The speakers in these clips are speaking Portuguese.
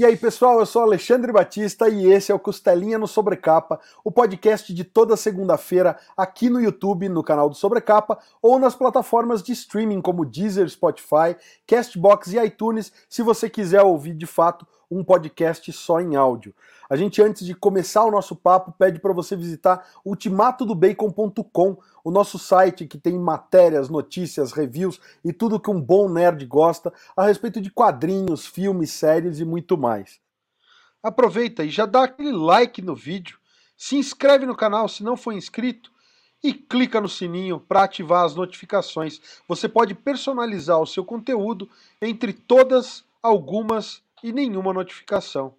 E aí, pessoal, eu sou Alexandre Batista e esse é o Costelinha no Sobrecapa, o podcast de toda segunda-feira aqui no YouTube, no canal do Sobrecapa, ou nas plataformas de streaming como Deezer, Spotify, Castbox e iTunes, se você quiser ouvir de fato um podcast só em áudio. A gente, antes de começar o nosso papo, pede para você visitar ultimatodobacon.com, o nosso site que tem matérias, notícias, reviews e tudo que um bom nerd gosta a respeito de quadrinhos, filmes, séries e muito mais. Aproveita e já dá aquele like no vídeo, se inscreve no canal se não for inscrito e clica no sininho para ativar as notificações. Você pode personalizar o seu conteúdo entre todas, algumas e nenhuma notificação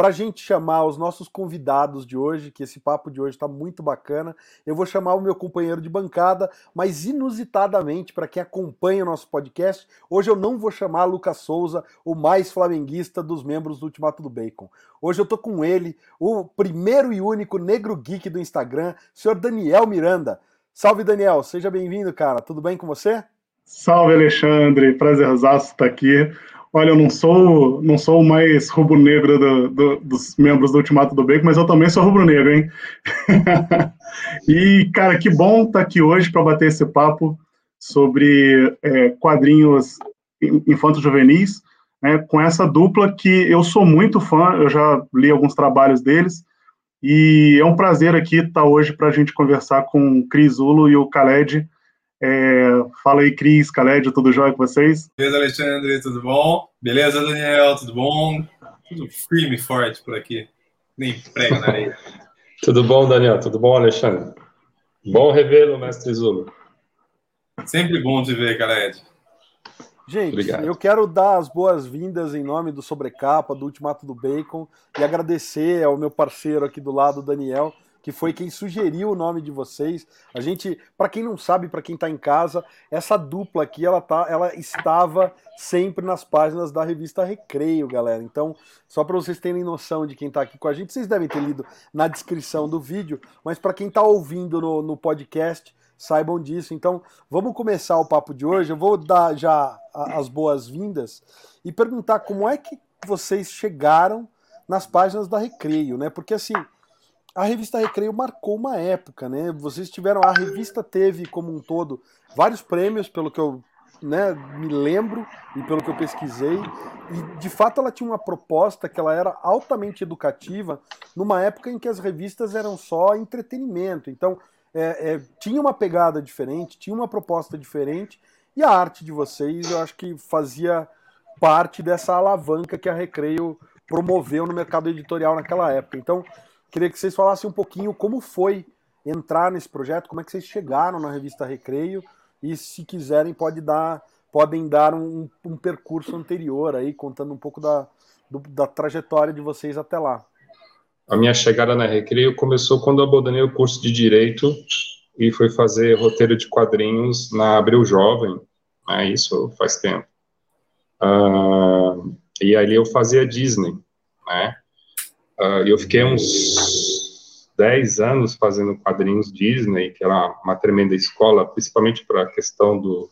para a gente chamar os nossos convidados de hoje, que esse papo de hoje está muito bacana, eu vou chamar o meu companheiro de bancada, mas inusitadamente, para quem acompanha o nosso podcast, hoje eu não vou chamar Lucas Souza, o mais flamenguista dos membros do Ultimato do Bacon. Hoje eu tô com ele, o primeiro e único negro geek do Instagram, senhor Daniel Miranda. Salve, Daniel, seja bem-vindo, cara. Tudo bem com você? Salve, Alexandre. Prazerzaço estar aqui. Olha, eu não sou, não sou o mais rubro-negro do, do, dos membros do Ultimato do Bacon, mas eu também sou rubro-negro, hein? e, cara, que bom estar tá aqui hoje para bater esse papo sobre é, quadrinhos infanto-juvenis, né, com essa dupla que eu sou muito fã, eu já li alguns trabalhos deles, e é um prazer aqui estar tá hoje para a gente conversar com o Cris Ulo e o Khaled, é, fala aí, Cris, Khaled, tudo jóia com vocês? Beleza, Alexandre, tudo bom? Beleza, Daniel, tudo bom? Tudo firme e forte por aqui, nem prega na areia. tudo bom, Daniel? Tudo bom, Alexandre? Bom revê-lo, mestre Zulo. Sempre bom te ver, Khaled. Gente, Obrigado. eu quero dar as boas-vindas em nome do Sobrecapa, do Ultimato do Bacon, e agradecer ao meu parceiro aqui do lado, Daniel, que foi quem sugeriu o nome de vocês. A gente, para quem não sabe, para quem está em casa, essa dupla aqui, ela tá, ela estava sempre nas páginas da revista Recreio, galera. Então, só para vocês terem noção de quem está aqui com a gente, vocês devem ter lido na descrição do vídeo, mas para quem está ouvindo no, no podcast, saibam disso. Então, vamos começar o papo de hoje. Eu vou dar já as boas-vindas e perguntar como é que vocês chegaram nas páginas da Recreio, né? Porque assim, a revista Recreio marcou uma época, né? Vocês tiveram, a revista teve como um todo vários prêmios, pelo que eu né, me lembro e pelo que eu pesquisei, e de fato ela tinha uma proposta que ela era altamente educativa, numa época em que as revistas eram só entretenimento. Então é, é, tinha uma pegada diferente, tinha uma proposta diferente, e a arte de vocês eu acho que fazia parte dessa alavanca que a Recreio promoveu no mercado editorial naquela época. Então Queria que vocês falassem um pouquinho como foi entrar nesse projeto, como é que vocês chegaram na revista Recreio e se quiserem pode dar, podem dar um, um percurso anterior aí, contando um pouco da, do, da trajetória de vocês até lá. A minha chegada na Recreio começou quando eu abandonei o curso de Direito e fui fazer roteiro de quadrinhos na Abril Jovem, né, isso faz tempo. Uh, e ali eu fazia Disney, né? Uh, eu fiquei uns 10 anos fazendo quadrinhos Disney, que era uma tremenda escola, principalmente para a questão do,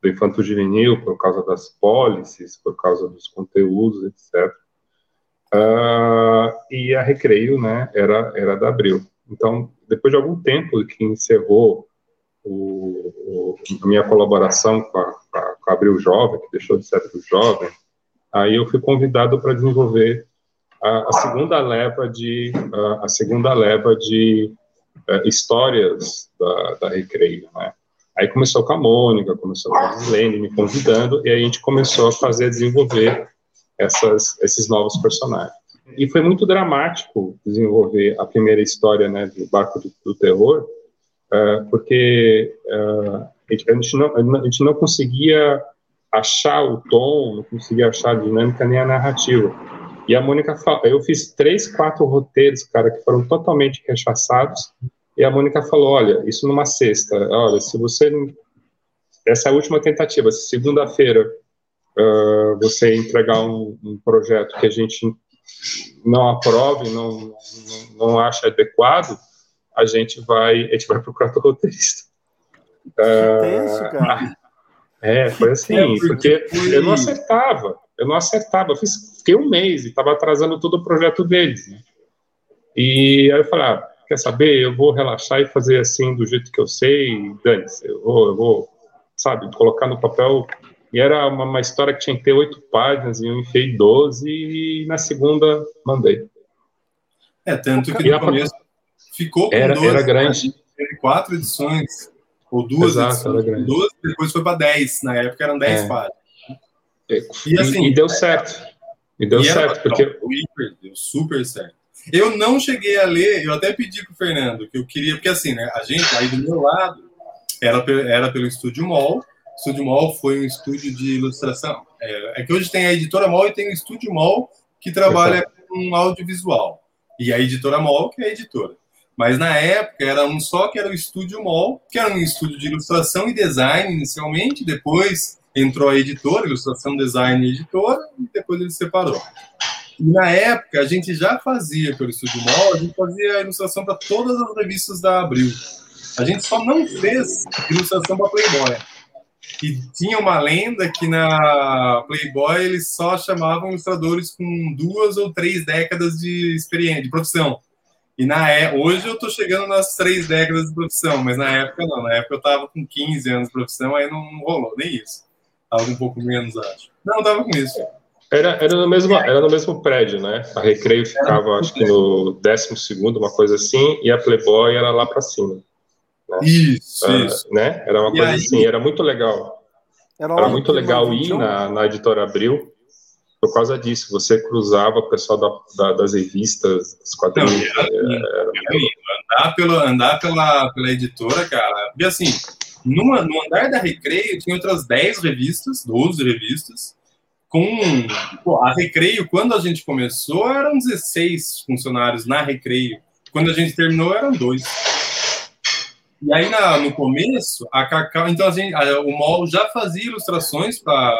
do infanto juvenil, por causa das policies, por causa dos conteúdos, etc. Uh, ah, e a Recreio, né, era, era da Abril. Então, depois de algum tempo que encerrou o, o, a minha colaboração com a, com a Abril Jovem, que deixou de ser Abril Jovem, aí eu fui convidado para desenvolver a, segunda leva de a, segunda leva de uh, histórias da, da Recreio, né? Aí começou com a Mônica, começou com a Helene me convidando, e a gente começou a fazer, desenvolver essas, esses novos personagens. E foi muito dramático desenvolver a primeira história, né, do Barco do, do Terror, uh, porque uh, a, gente não, a gente não conseguia achar o tom, não conseguia achar a dinâmica nem a narrativa. E a Mônica fala, eu fiz três, quatro roteiros, cara, que foram totalmente rechaçados. E a Mônica falou: olha, isso numa sexta, olha, se você. Essa é a última tentativa, se segunda-feira uh, você entregar um, um, projeto que a gente não aprove, não, não, não acha adequado, a gente vai, a gente vai procurar o roteirista. Uh, tenso, cara. É, foi assim, porque eu não acertava eu não acertava. Eu fiz, fiquei um mês e estava atrasando todo o projeto deles. Né? E aí eu falei, ah, quer saber? Eu vou relaxar e fazer assim do jeito que eu sei, dane-se, eu vou, eu vou, sabe, colocar no papel. E era uma, uma história que tinha que ter oito páginas e eu enfiei doze e na segunda mandei. É, tanto que no começo ficou com era, 12, era grande. Teve quatro edições, ou duas Exato, edições, 12, depois foi para 10, na época eram 10 é. páginas. E, assim, e deu certo. E deu e certo, porque... deu super certo. Eu não cheguei a ler, eu até pedi pro Fernando, que eu queria, porque assim, né, a gente aí do meu lado era, era pelo Estúdio Mall. Estúdio Mall foi um estúdio de ilustração. É, é, que hoje tem a editora Mall e tem o Estúdio Mall que trabalha com audiovisual. E a editora Mall, que é a editora. Mas na época era um só que era o Estúdio Mall, que era um estúdio de ilustração e design inicialmente, depois entrou a editora, ilustração, design e editora, e depois ele separou. E na época, a gente já fazia pelo Estúdio Mall, a gente fazia ilustração para todas as revistas da Abril. A gente só não fez ilustração para Playboy. E tinha uma lenda que na Playboy eles só chamavam ilustradores com duas ou três décadas de experiência, de profissão. E na é, hoje eu tô chegando nas três décadas de profissão, mas na época não. Na época eu tava com 15 anos de profissão, aí não rolou nem isso. Tava um pouco menos, acho. Não, tava com isso. Era, era, no mesmo, era no mesmo prédio, né? A Recreio ficava, acho que no décimo segundo, uma coisa assim, e a Playboy era lá para cima. Né? Isso, uh, isso. Né? Era uma e coisa aí... assim, era muito legal. Era, era muito legal ir na, na editora Abril por causa disso. Você cruzava o pessoal da, da, das revistas, dos quadrinhos. Não, era, era, era, andar, pelo, andar pela, pela editora, cara, e assim, numa, no andar da Recreio tinha outras 10 revistas, 12 revistas, com pô, a Recreio, quando a gente começou, eram 16 funcionários na Recreio. Quando a gente terminou, eram dois. E aí, na, no começo, a Cacau. Então, a gente, a, o MOL já fazia ilustrações para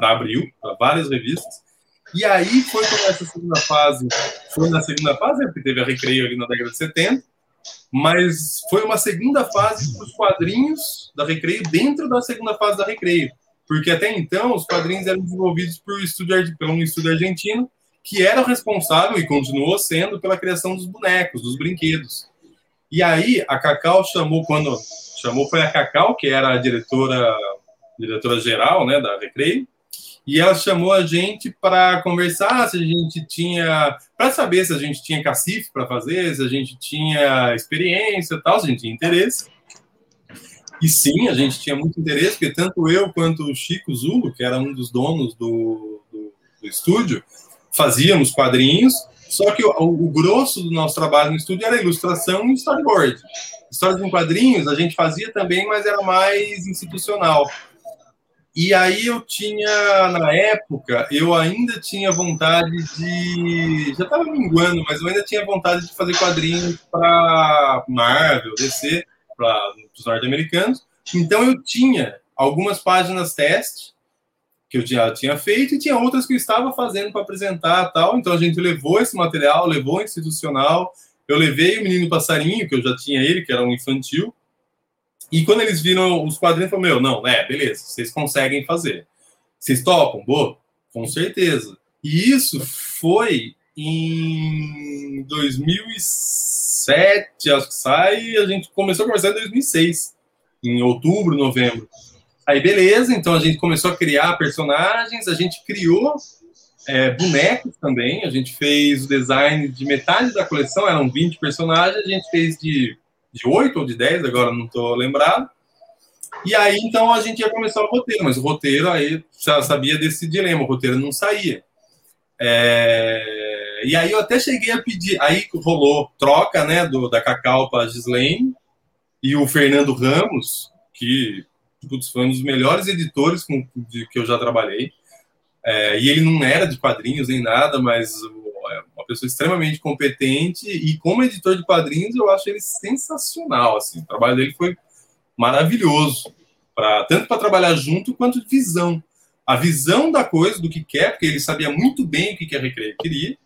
Abril, para várias revistas. E aí foi com essa segunda fase. Foi na segunda fase, porque teve a Recreio ali na década de 70 mas foi uma segunda fase para os quadrinhos da Recreio dentro da segunda fase da Recreio, porque até então os quadrinhos eram desenvolvidos por, estúdio, por um estúdio argentino que era responsável e continuou sendo pela criação dos bonecos, dos brinquedos. E aí a Cacau chamou quando chamou foi a Cacau que era a diretora diretora geral, né, da Recreio, e ela chamou a gente para conversar se a gente tinha, para saber se a gente tinha cacife para fazer, se a gente tinha experiência tal, se a gente tinha interesse. E sim, a gente tinha muito interesse, porque tanto eu quanto o Chico Zulo, que era um dos donos do, do, do estúdio, fazíamos quadrinhos, só que o, o, grosso do nosso trabalho no estúdio era ilustração e storyboard. Histórias em quadrinhos a gente fazia também, mas era mais institucional. E aí eu tinha, na época, eu ainda tinha vontade de. Já estava minguando, mas eu ainda tinha vontade de fazer quadrinhos para Marvel, DC, para os norte-americanos. Então eu tinha algumas páginas teste que eu já tinha feito e tinha outras que eu estava fazendo para apresentar tal. Então a gente levou esse material, levou institucional. Eu levei o Menino Passarinho, que eu já tinha ele, que era um infantil, e quando eles viram os quadrinhos, falaram, meu, não, é, beleza, vocês conseguem fazer. Vocês topam? Boa, com certeza. E isso foi em 2007, acho que sai, a gente começou a conversar em 2006, em outubro, novembro. Aí, beleza, então a gente começou a criar personagens, a gente criou é, bonecos também, a gente fez o design de metade da coleção, eram 20 personagens, a gente fez de de 8 ou de 10, agora não estou lembrado. E aí, então, a gente ia começar o roteiro, mas o roteiro aí já sabia desse dilema, o roteiro não saía. É... E aí eu até cheguei a pedir, aí rolou troca, né, do, da Cacau para a Gislaine, e o Fernando Ramos, que putz, foi um dos melhores editores com, de, que eu já trabalhei, é, e ele não era de quadrinhos nem nada, mas é uma pessoa extremamente competente e como editor de quadrinhos eu acho ele sensacional, assim, o trabalho dele foi maravilhoso, pra, tanto para trabalhar junto quanto de visão. A visão da coisa, do que quer, porque ele sabia muito bem o que a Recreio queria,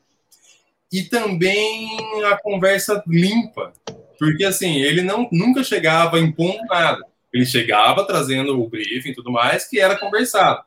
e também a conversa limpa, porque assim, ele não nunca chegava impondo nada. Ele chegava trazendo o briefing e tudo mais, que era conversado.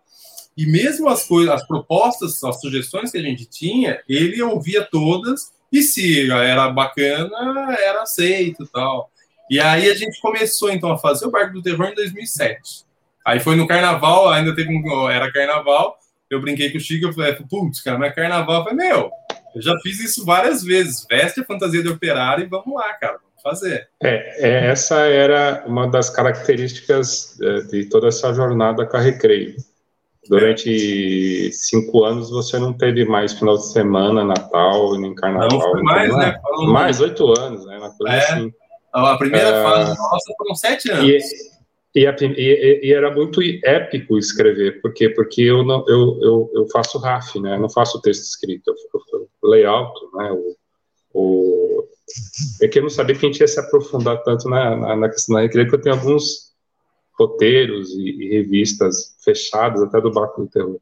E mesmo as coisas, as propostas, as sugestões que a gente tinha, ele ouvia todas e se era bacana, era aceito e tal. E aí a gente começou então a fazer o Barco do Terror em 2007. Aí foi no carnaval, ainda teve um, era carnaval, eu brinquei com o Chico, eu falei, putz, cara, mas carnaval, eu falei, meu, eu já fiz isso várias vezes, veste a fantasia de operário e vamos lá, cara, vamos fazer. É, é essa era uma das características é, de toda essa jornada com a Recreio. Durante é. cinco anos você não teve mais final de semana, Natal, nem carnaval. Não, mais, né? mais oito anos, né? Uma coisa é. assim. A primeira é... fase nossa foram sete anos. E, e, e, e, era muito épico escrever, por quê? Porque eu, não, eu, eu, eu faço RAF, né? Eu não faço texto escrito, eu, eu, eu layout, né? O, o, é que eu não sabia que a gente ia se aprofundar tanto na, na, na questão da recreio, que eu tenho alguns roteiros e, e, revistas fechadas, até do Barco do Terror.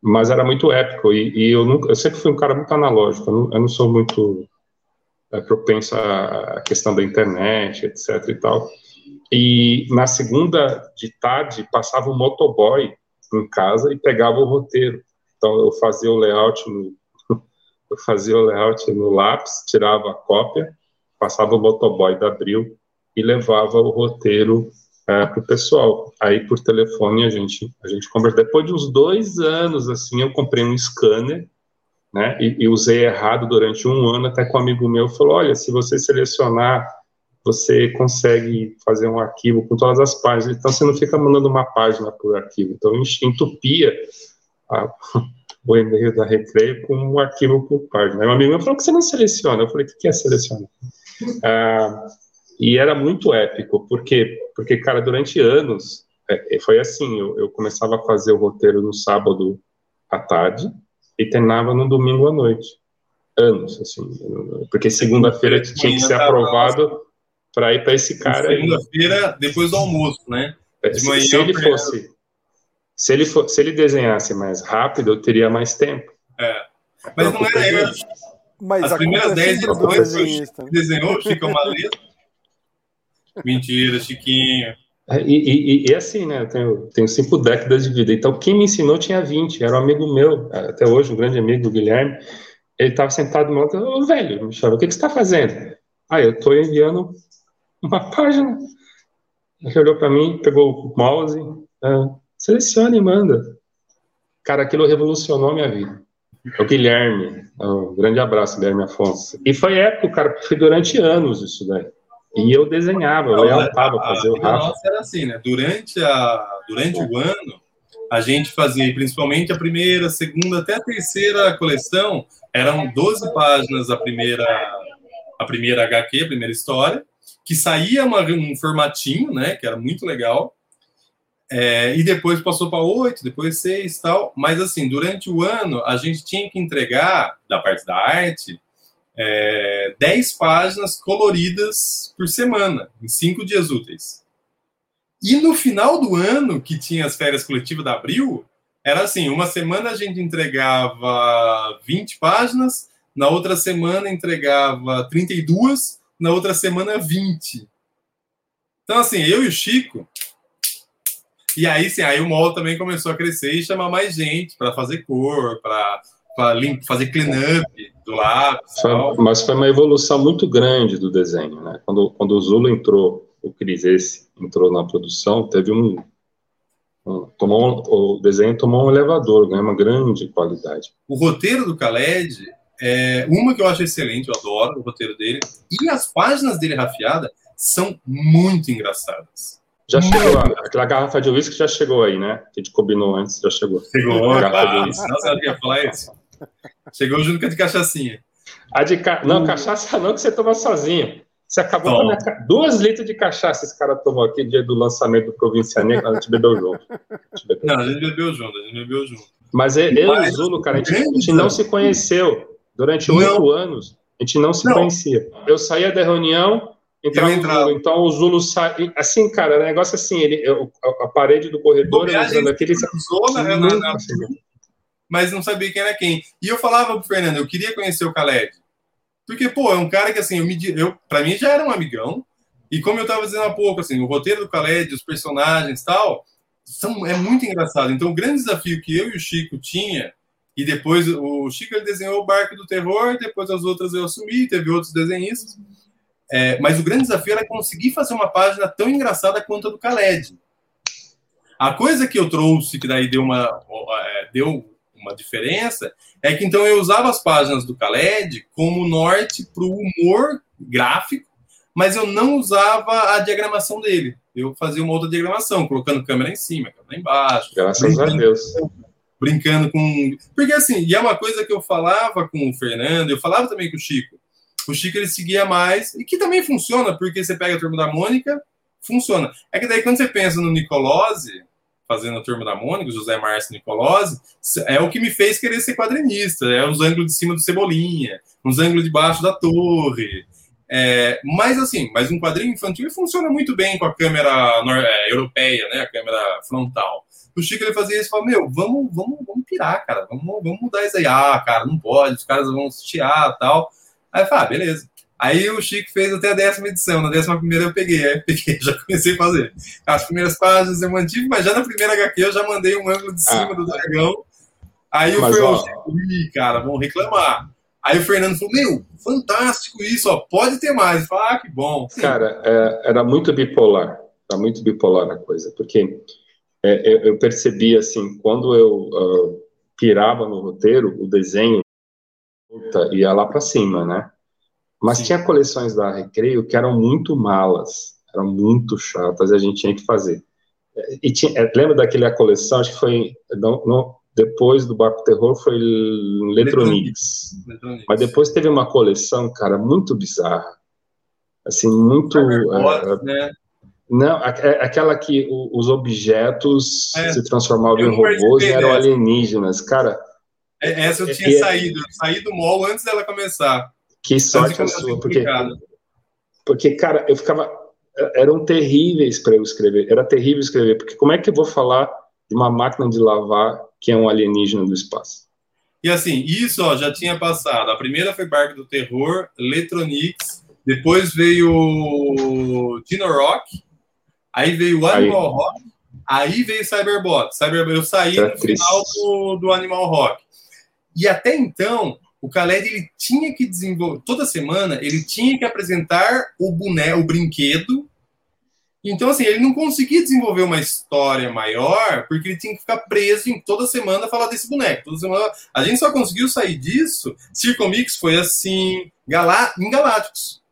Mas era muito épico, e, e eu, nunca, eu sempre fui um cara muito analógico, eu não, eu não sou muito é, propenso à questão da internet, etc e tal. E na segunda de tarde passava um motoboy em casa e pegava o roteiro. Então eu fazia o layout no, eu fazia o layout no lápis, tirava a cópia, passava o motoboy da Abril e levava o roteiro é, para o pessoal. Aí por telefone a gente a gente conversa. Depois de uns dois anos assim, eu comprei um scanner, né? E, e usei errado durante um ano até que um amigo meu falou: olha, se você selecionar você consegue fazer um arquivo com todas as páginas. Então, você não fica mandando uma página por arquivo. Então, entupia a, o e-mail da Recreio com um arquivo por página. Aí amigo meu falou que você não seleciona. Eu falei, o que é selecionar? Ah, e era muito épico, porque, porque cara, durante anos, é, é, foi assim, eu, eu começava a fazer o roteiro no sábado à tarde e terminava no domingo à noite. Anos, assim, porque segunda-feira tinha que ser aprovado para ir para esse cara Segunda-feira, depois do almoço, né? É, de manhã, se, ele fosse. Se ele, for, se ele desenhasse mais rápido, eu teria mais tempo. É. Mas não era. era mas as primeiras 10 edições que desenhou, Chico Maleta. Mentira, Chiquinho. É, e, e, e, assim, né? Eu tenho, tenho cinco décadas de vida. Então, quem me ensinou tinha 20. Era um amigo meu, até hoje, um grande amigo, o Guilherme. Ele estava sentado no outro. Ô, velho, chama, o que, que você está fazendo? Ah, eu estou enviando uma página. Ele olhou para mim, pegou o mouse, uh, seleciona e manda. Cara, aquilo revolucionou a minha vida. O Guilherme, um grande abraço, Guilherme Afonso. E foi época, cara, foi durante anos isso daí. E eu desenhava, eu leantava, fazia o Rafa. Nossa, era assim, né? Durante, a, durante o ano, a gente fazia, principalmente a primeira, segunda, até a terceira coleção, eram 12 páginas a primeira, a primeira HQ, a primeira história, que saía uma, um formatinho, né, que era muito legal, é, e depois passou para oito, depois seis tal. Mas assim, durante o ano a gente tinha que entregar, da parte da arte, é, dez páginas coloridas por semana, em cinco dias úteis. E no final do ano, que tinha as férias coletivas da Abril, era assim: uma semana a gente entregava 20 páginas, na outra semana entregava 32 na outra semana 20. Então, assim, eu e o Chico. E aí, sim, aí o mall também começou a crescer e chamar mais gente para fazer cor, para fazer clean-up do lápis. Mas foi uma evolução muito grande do desenho, né? Quando, quando o Zulu entrou, o Cris esse entrou na produção, teve um, um tomou o desenho tomou um elevador, ganhou uma grande qualidade. O roteiro do Khaled é, uma que eu acho excelente, eu adoro o roteiro dele. E as páginas dele rafiada são muito engraçadas. Já chegou, aquela garrafa de uísque já chegou aí, né? Que a gente combinou antes, já chegou. Chegou, a garrafa ah, de uísque. Não sabe o que ia falar isso? Chegou junto com a de cachaçinha. A de ca... Não, cachaça não, que você toma sozinho. Você acabou com minha... duas litros de cachaça esse cara tomou aqui dia do lançamento do Provincianinha, a gente bebeu junto. A gente bebeu. Não, a gente bebeu junto, a gente bebeu junto. Mas eu e o Zulo, cara, a gente, a gente não se conheceu. Durante oito anos, a gente não se não. conhecia. Eu saía da reunião, entrava no Zulu. Então o Zulu sai. Assim, cara, o negócio assim, ele, eu, a, parede do corredor, eu aquele. Zona, né, na, na, mas não sabia quem era quem. E eu falava pro Fernando, eu queria conhecer o Khaled. Porque, pô, é um cara que assim, eu me eu, pra mim já era um amigão. E como eu tava dizendo há pouco, assim, o roteiro do Khaled, os personagens e tal, são, é muito engraçado. Então, o grande desafio que eu e o Chico tinha, e depois o Chico desenhou o Barco do Terror, depois as outras eu assumi, teve outros desenhistas. É, mas o grande desafio era conseguir fazer uma página tão engraçada quanto a do Khaled. A coisa que eu trouxe, que daí deu uma, é, deu uma diferença, é que então eu usava as páginas do Khaled como norte para o humor gráfico, mas eu não usava a diagramação dele. Eu fazia uma outra diagramação, colocando câmera em cima, câmera embaixo. Graças a Deus. Brincando com. Porque assim, e é uma coisa que eu falava com o Fernando, eu falava também com o Chico. O Chico ele seguia mais, e que também funciona, porque você pega a turma da Mônica, funciona. É que daí quando você pensa no Nicolose, fazendo a turma da Mônica, José Márcio Nicolose, é o que me fez querer ser quadrinista. É os ângulos de cima do Cebolinha, os ângulos de baixo da torre. É, mas assim, mas um quadrinho infantil funciona muito bem com a câmera é, europeia, né? A câmera frontal. O Chico ele fazia isso e falava, meu, vamos, vamos, vamos pirar, cara, vamos, vamos mudar isso aí. Ah, cara, não pode, os caras vão chiar tal. Aí eu falei, ah, beleza. Aí o Chico fez até a décima edição. Na décima primeira eu peguei, aí eu peguei, já comecei a fazer. As primeiras páginas eu mantive, mas já na primeira HQ eu já mandei um ângulo de cima ah, do dragão. Aí eu falei, ó... Ih, cara, vão reclamar. Aí o Fernando falou, meu, fantástico isso, ó, pode ter mais. Eu falei, ah, que bom. Cara, é, era muito bipolar, era muito bipolar a coisa, porque é, eu, eu, percebi, assim, quando eu uh, pirava no roteiro, o desenho ia lá para cima, né? Mas Sim. tinha coleções da Recreio que eram muito malas, eram muito chatas e a gente tinha que fazer. E tinha, é, lembra daquela coleção, acho que foi não, não, depois do Barco Terror foi Letronix. Mas depois teve uma coleção, cara, muito bizarra. Assim, muito. É, né? Não, aquela que os objetos é, se transformavam em robôs e eram alienígenas. Cara. Essa eu tinha saído, eu saí do mall antes dela começar. Que sorte a sua, porque, porque, cara, eu ficava. Eram terríveis para eu escrever, era terrível escrever, porque como é que eu vou falar de uma máquina de lavar que é um alienígena do espaço? E assim, isso ó, já tinha passado. A primeira foi Barco do Terror, Letronix, depois veio Dino Rock, aí veio Animal aí. Rock, aí veio Cyberbot. Cyber, eu saí no final do, do Animal Rock. E até então, o Khaled ele tinha que desenvolver toda semana ele tinha que apresentar o boneco, o brinquedo. Então assim ele não conseguia desenvolver uma história maior porque ele tinha que ficar preso em toda semana falar desse boneco. Toda semana a gente só conseguiu sair disso. Circomix foi assim, Galá, em Galácticos.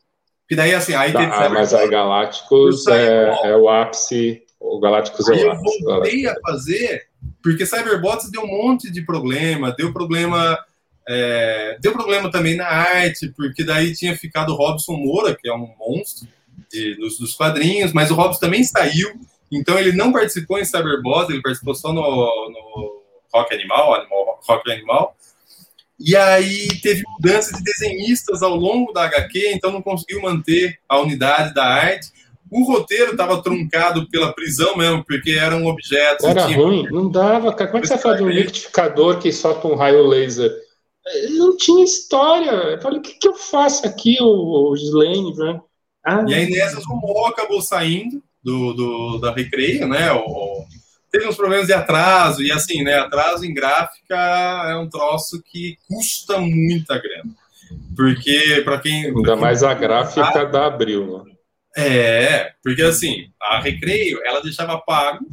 Que daí assim aí tá, ah, mas aí Galácticos é, é, o ápice. O Galácticos é o ápice. Eu voltei a fazer porque Cyberbots deu um monte de problema, deu problema é, deu problema também na arte, porque daí tinha ficado o Robson Moura, que é um monstro de, dos, dos, quadrinhos, mas o Robson também saiu, então ele não participou em Cyberboss, ele participou só no, no Rock Animal, Animal, Rock Animal. E aí teve mudança de desenhistas ao longo da HQ, então não conseguiu manter a unidade da arte. O roteiro estava truncado pela prisão mesmo, porque eram objetos. Era tinha... ruim, não dava. Como é que você fala de um liquidificador que solta um raio laser? Não tinha história. Eu falei, o que, que eu faço aqui, o, o Slane, né? Ah, e aí nessas o Mo acabou saindo do, do, da Recreio, né? O, teve uns problemas de atraso, e assim, né? Atraso em gráfica é um troço que custa muita grana. Porque, para quem. Ainda quem mais a gráfica da Abril, né? É, porque assim, a Recreio, ela deixava pago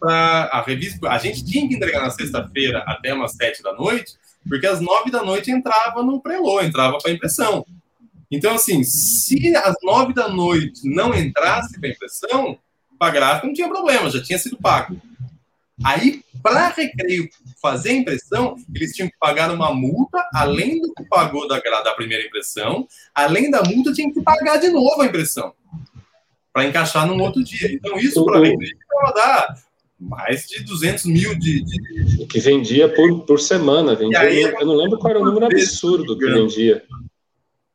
para a revista. A gente tinha que entregar na sexta-feira até umas sete da noite, porque às nove da noite entrava no prelô, entrava para impressão. Então, assim, se às nove da noite não entrasse para impressão, para gráfica não tinha problema, já tinha sido pago. Aí, para recreio fazer a impressão, eles tinham que pagar uma multa, além do que pagou da, da primeira impressão, além da multa, tinha que pagar de novo a impressão, para encaixar num outro dia. Então, isso para recreio vai dar mais de 200 mil de. de... Que vendia por, por semana. Vendia, aí, eu não lembro qual era o número absurdo que vendia.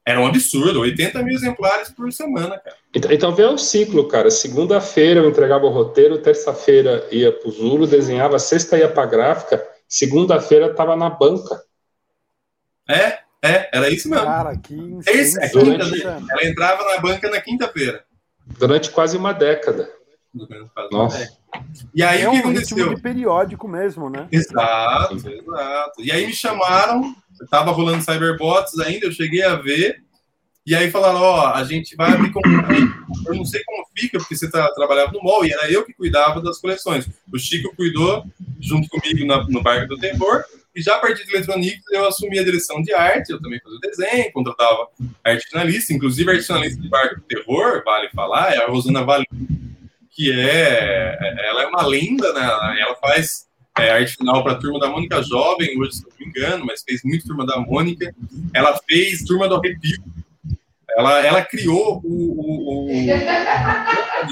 Era um absurdo, 80 mil exemplares por semana, cara. Então, então vê o ciclo, cara. Segunda-feira eu entregava o roteiro, terça-feira ia pro Zulo, desenhava, sexta ia pra gráfica, segunda-feira tava na banca. É, é, era isso mesmo. Cara, que Esse, é quinta, Ela entrava na banca na quinta-feira. Durante quase uma década. Durante quase uma década. E aí é o que um aconteceu? de periódico mesmo, né? Exato, exato. E aí me chamaram, eu tava rolando Cyberbots ainda, eu cheguei a ver, e aí falaram, ó, a gente vai abrir. Eu não sei como fica, porque você tá, trabalhava no mall, e era eu que cuidava das coleções. O Chico cuidou, junto comigo, na, no Barco do Terror, e já a partir de Eletronics eu assumi a direção de arte, eu também fazia desenho, contratava arte finalista, inclusive a arte finalista de Barco do Terror, vale falar, é a Rosana Valim, que é, ela é uma lenda, né? Ela faz é, arte final para Turma da Mônica Jovem, hoje, se não me engano, mas fez muito Turma da Mônica. Ela fez Turma do Arrepio, ela, ela criou o, o, o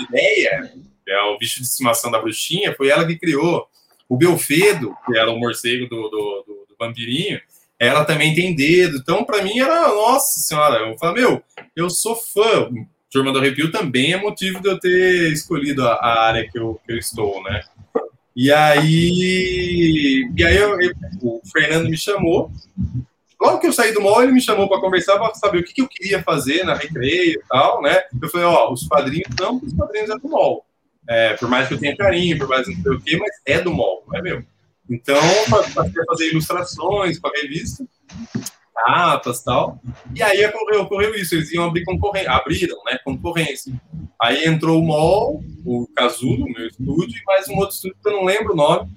ideia, que é o bicho de estimação da bruxinha, foi ela que criou. O Belfedo, que era o morcego do, do, do, do vampirinho, ela também tem dedo. Então, para mim, era, nossa senhora, eu falo, meu, eu sou fã. Turma do Arrepio também é motivo de eu ter escolhido a, a área que eu, que eu estou, né? E aí, e aí eu, eu, o Fernando me chamou Logo que eu saí do mall, ele me chamou para conversar para saber o que, que, eu queria fazer na recreio e tal, né? Eu falei, ó, os padrinhos não, os padrinhos é do mall. É, por mais que eu tenha carinho, por mais que não sei o quê, mas é do mall, não é meu. Então, passei a fazer ilustrações para revista, capas e tal. E aí ocorreu, ocorreu isso, eles iam abrir concorrência, abriram, né, concorrência. Aí entrou o mall, o Casulo, meu estúdio, e mais um outro estúdio que eu não lembro o nome,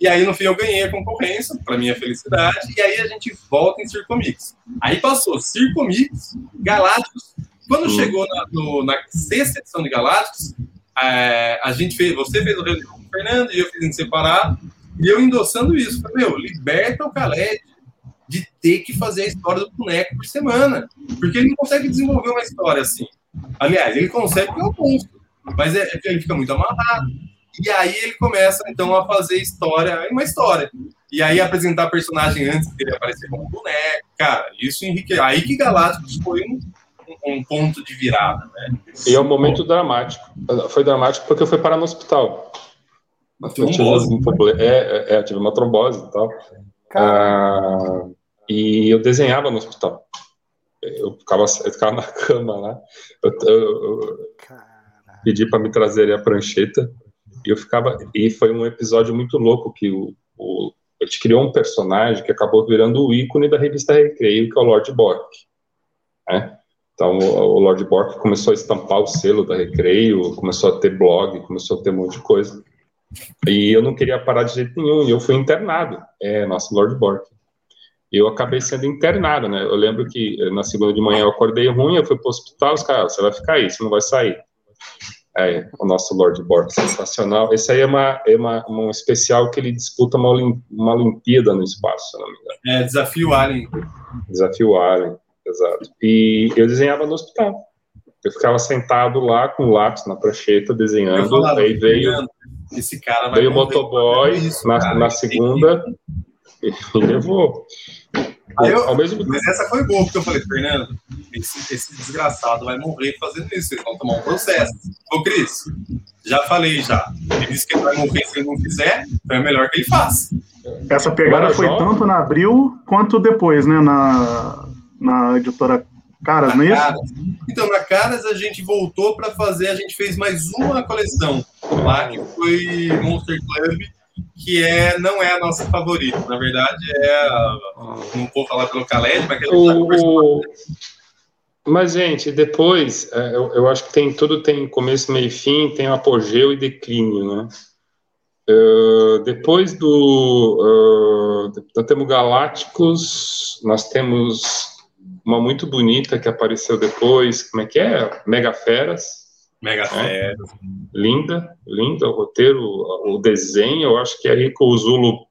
e aí, no fim, eu ganhei a concorrência, para minha felicidade, e aí a gente volta em Circomix. Aí passou Circomix, Galácticos. Quando hum. chegou na, no, na, sexta edição de Galácticos, é, a gente fez, você fez o reunião com o Fernando e eu fiz em separado, e eu endossando isso. Falei, meu, liberta o Khaled de ter que fazer a história do boneco por semana, porque ele não consegue desenvolver uma história assim. Aliás, ele consegue porque é um monstro, mas é, é ele fica muito amarrado. E aí ele começa, então, a fazer história, uma história. E aí apresentar personagem antes dele aparecer como boneco. Cara, isso enriquece. Aí que Galácticos foi um, um, ponto de virada, né? E é um momento dramático. Foi dramático porque eu fui parar no hospital. Eu tive, um problema, é, é, é, tive uma trombose e tal. Ah, e eu desenhava no hospital. Eu ficava, eu ficava na cama lá. Eu, eu, eu pedi para me trazer a prancheta e eu ficava. E foi um episódio muito louco que o, o a gente criou um personagem que acabou virando o ícone da revista Recreio, que é o Lord Bork. Né? Então, o, o Lord Bork começou a estampar o selo da Recreio, começou a ter blog, começou a ter um monte de coisa. E eu não queria parar de jeito nenhum, e eu fui internado. É, nosso Lord Bork. Eu acabei sendo internado, né? Eu lembro que na segunda de manhã eu acordei ruim, eu fui para o hospital, os caras, você vai ficar aí, você não vai sair. É, o nosso Lord Borg, sensacional. Esse aí é, uma, é uma, um especial que ele disputa uma, uma Olimpíada no espaço, se não me engano. É, Desafio Alien. Desafio Alien, exato. E eu desenhava no hospital. Eu ficava sentado lá com lápis na prancheta, desenhando. Falava, aí veio, esse cara veio o motoboy isso, na, na segunda e levou. Eu, ao mesmo mas essa foi boa, porque eu falei, Fernando, esse, esse desgraçado vai morrer fazendo isso, eles vão tomar um processo. Ô, Cris, já falei já. Ele disse que ele vai morrer se ele não fizer, então é melhor que ele faça. Essa pegada foi tanto na Abril quanto depois, né? Na, na editora Caras, não é isso? Então, na Caras a gente voltou para fazer, a gente fez mais uma coleção lá, que foi Monster Club que é, não é a nossa favorita. Na verdade, é. A, não vou falar pelo Khaled, mas que a gente tá o... Mas, gente, depois, é, eu, eu, acho que tem tudo tem começo, meio e fim, tem apogeu e declínio, né? Uh, depois do. Uh, nós temos Galácticos, nós temos uma muito bonita que apareceu depois, como é que é? Mega Feras. Mega é. Linda, linda o roteiro, o desenho, eu acho que é aí que o Zulo